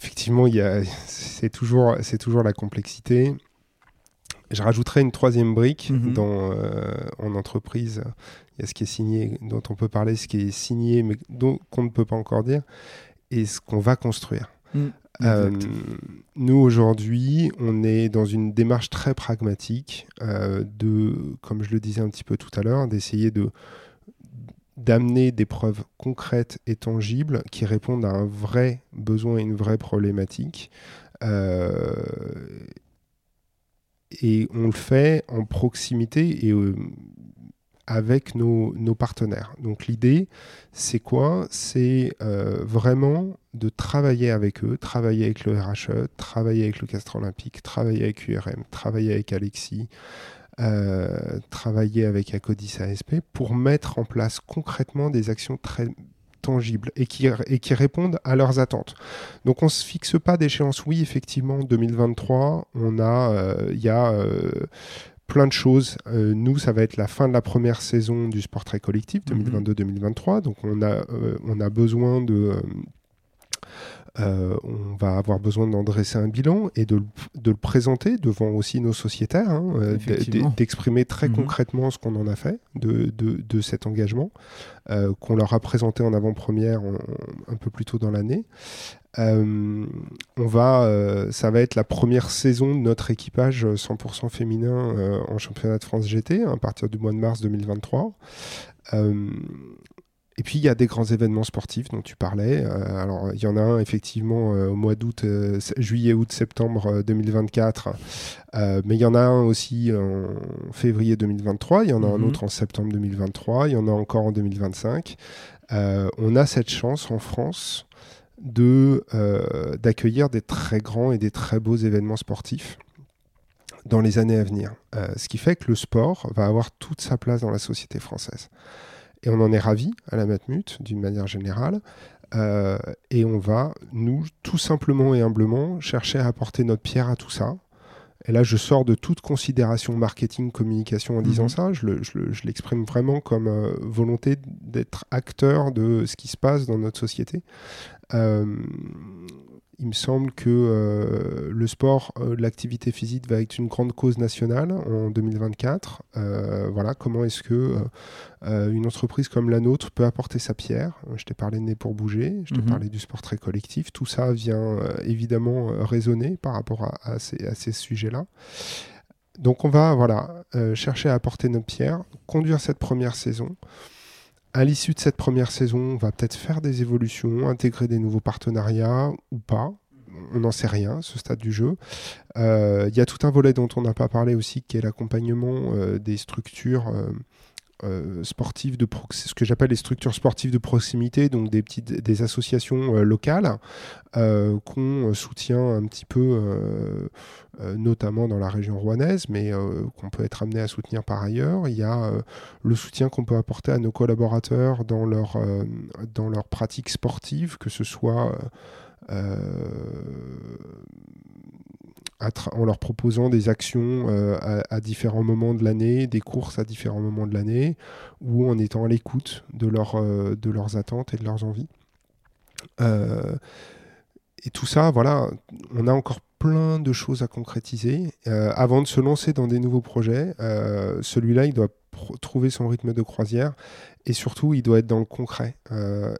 effectivement, c'est toujours, toujours la complexité. Je rajouterai une troisième brique mhm. dans, euh, en entreprise. Il y a ce qui est signé, dont on peut parler, ce qui est signé, mais dont qu'on ne peut pas encore dire, et ce qu'on va construire. Mhm. Euh, nous, aujourd'hui, on est dans une démarche très pragmatique de, comme je le disais un petit peu tout à l'heure, d'essayer de d'amener des preuves concrètes et tangibles qui répondent à un vrai besoin et une vraie problématique. Euh, et on le fait en proximité et euh, avec nos, partenaires. Donc l'idée, c'est quoi? C'est euh, vraiment de travailler avec eux, travailler avec le RHE, travailler avec le Castre Olympique, travailler avec URM, travailler avec Alexis, euh, travailler avec Acodis ASP pour mettre en place concrètement des actions très tangibles et qui, et qui répondent à leurs attentes. Donc on ne se fixe pas d'échéance. Oui, effectivement, 2023, on a, euh, il y a euh, plein de choses. nous, ça va être la fin de la première saison du Sport Très Collectif 2022-2023. Mhm. Donc on a, on a besoin de euh, on va avoir besoin d'en dresser un bilan et de, le présenter devant aussi nos sociétaires, hein, euh, d'exprimer très mhm. concrètement ce qu'on en a fait de, cet engagement, euh, qu'on leur a présenté en avant-première un peu plus tôt dans l'année. on va, ça va être la première saison de notre équipage 100% féminin en championnat de France GT à partir du mois de mars 2023. Et puis il y a des grands événements sportifs dont tu parlais. Euh, alors il y en a un effectivement euh, au mois d'août, euh, juillet, août, septembre 2024. mais il y en a un aussi en février 2023. Il y en a un mhm. autre en septembre 2023. Il y en a encore en 2025. on a cette chance en France de d'accueillir des très grands et des très beaux événements sportifs dans les années à venir. ce qui fait que le sport va avoir toute sa place dans la société française. Et on en est ravi à la Matmut, d'une manière générale. Euh, et on va, nous, tout simplement et humblement, chercher à apporter notre pierre à tout ça. Et là, je sors de toute considération marketing, communication en disant mhm. ça. Je l'exprime vraiment comme euh, volonté d'être acteur de ce qui se passe dans notre société. Euh, il me semble que euh, le sport, euh, l'activité physique va être une grande cause nationale en 2024. Euh, voilà, comment est-ce que une entreprise comme la nôtre peut apporter sa pierre? Je t'ai parlé de Né pour bouger, je t'ai mhm. parlé du sport très collectif. Tout ça vient évidemment résonner par rapport à, ces, à ces sujets-là. Donc on va voilà chercher à apporter notre pierre, conduire cette première saison à l'issue de cette première saison, on va peut-être faire des évolutions, intégrer des nouveaux partenariats ou pas. On n'en sait rien, ce stade du jeu. Il euh, y a tout un volet dont on n'a pas parlé aussi, qui est l'accompagnement euh, des structures euh, euh, sportives de ce que j'appelle les structures sportives de proximité, donc des petites des associations euh, locales euh, qu'on soutient un petit peu, notamment dans la région rouennaise, mais qu'on peut être amené à soutenir par ailleurs. Il y a le soutien qu'on peut apporter à nos collaborateurs dans leur dans leurs pratiques sportives, que ce soit en leur proposant des actions euh, à, différents moments de l'année, des courses à différents moments de l'année, ou en étant à l'écoute de, euh, de leurs attentes et de leurs envies. Euh, et tout ça, voilà, on a encore plein de choses à concrétiser. avant de se lancer dans des nouveaux projets, celui-là, il doit trouver son rythme de croisière et surtout, il doit être dans le concret.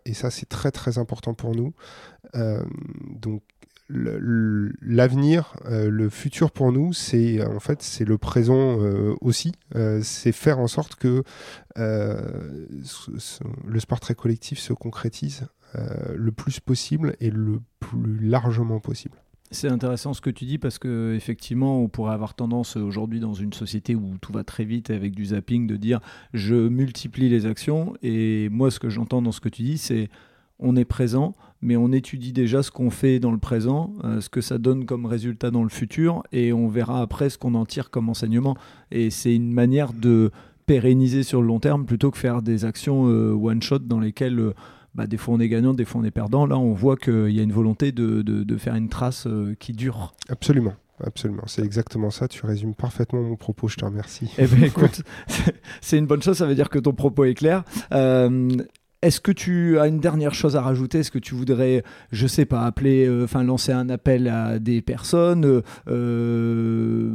et ça, c'est très très important pour nous. donc, l'avenir, euh, le futur pour nous, c'est en fait c'est le présent euh, aussi. Euh, c'est faire en sorte que le sport très collectif se concrétise le plus possible et le plus largement possible. C'est intéressant ce que tu dis parce que effectivement, on pourrait avoir tendance aujourd'hui dans une société où tout va très vite avec du zapping de dire je multiplie les actions et moi ce que j'entends dans ce que tu dis c'est on est présent, mais on étudie déjà ce qu'on fait dans le présent, euh, ce que ça donne comme résultat dans le futur, et on verra après ce qu'on en tire comme enseignement. Et c'est une manière de pérenniser sur le long terme plutôt que faire des actions euh, one-shot dans lesquelles euh, bah, des fois on est gagnant, des fois on est perdant. Là, on voit qu'il y a une volonté de, faire une trace qui dure. Absolument. Absolument, c'est exactement ça. Tu résumes parfaitement mon propos. Je te remercie. Eh ben, écoute, c'est une bonne chose. Ça veut dire que ton propos est clair. Est-ce que tu as une dernière chose à rajouter? Est-ce que tu voudrais, je sais pas, appeler, euh, enfin lancer un appel à des personnes, euh, euh,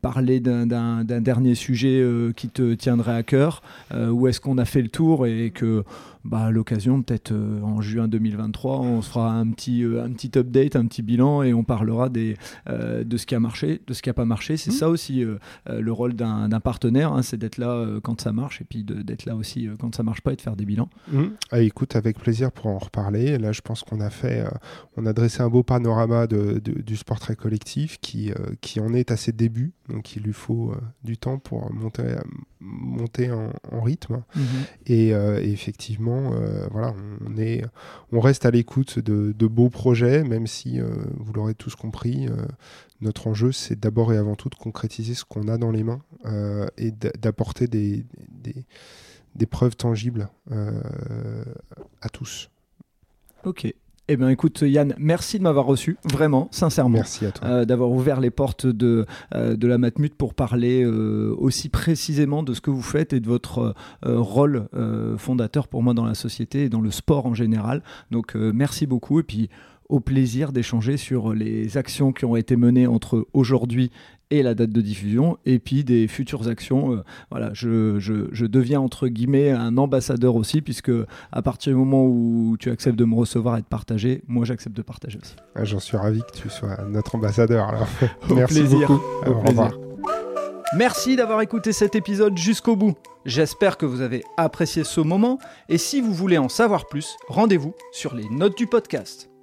parler d'un dernier sujet qui te tiendrait à cœur, ou est-ce qu'on a fait le tour et que bah, à l'occasion, peut-être euh, en juin 2023, on se fera un petit, euh, un petit update, un petit bilan et on parlera des, euh, de ce qui a marché, de ce qui n'a pas marché. C'est mmh. ça aussi le rôle d'un partenaire, hein, c'est d'être là quand ça marche et puis d'être là aussi quand ça marche pas et de faire des bilans. Mmh. Ah, écoute, avec plaisir pour en reparler. Là, je pense qu'on a fait, on a dressé un beau panorama de, du sport très collectif qui, qui en est à ses débuts. Donc, il lui faut du temps pour monter, monter en, rythme. Mmh. Et effectivement, euh, voilà, on, est, on reste à l'écoute de, beaux projets, même si, euh, vous l'aurez tous compris, euh, notre enjeu, c'est d'abord et avant tout de concrétiser ce qu'on a dans les mains et d'apporter des, des, preuves tangibles à tous. Ok. Eh bien, écoute, Yann, merci de m'avoir reçu, vraiment, sincèrement. Merci à toi. Euh, d'avoir ouvert les portes de, euh, de la Matmut pour parler euh, aussi précisément de ce que vous faites et de votre rôle fondateur pour moi dans la société et dans le sport en général. Donc, merci beaucoup. Et puis, au plaisir d'échanger sur les actions qui ont été menées entre aujourd'hui et la date de diffusion, et puis des futures actions. Euh, voilà, je, je, deviens entre guillemets un ambassadeur aussi, puisque à partir du moment où tu acceptes de me recevoir et de partager, moi j'accepte de partager aussi. Ah, j'en suis ravi que tu sois notre ambassadeur. Alors. Merci beaucoup. Au, revoir. Merci d'avoir écouté cet épisode jusqu'au bout. J'espère que vous avez apprécié ce moment, et si vous voulez en savoir plus, rendez-vous sur les notes du podcast.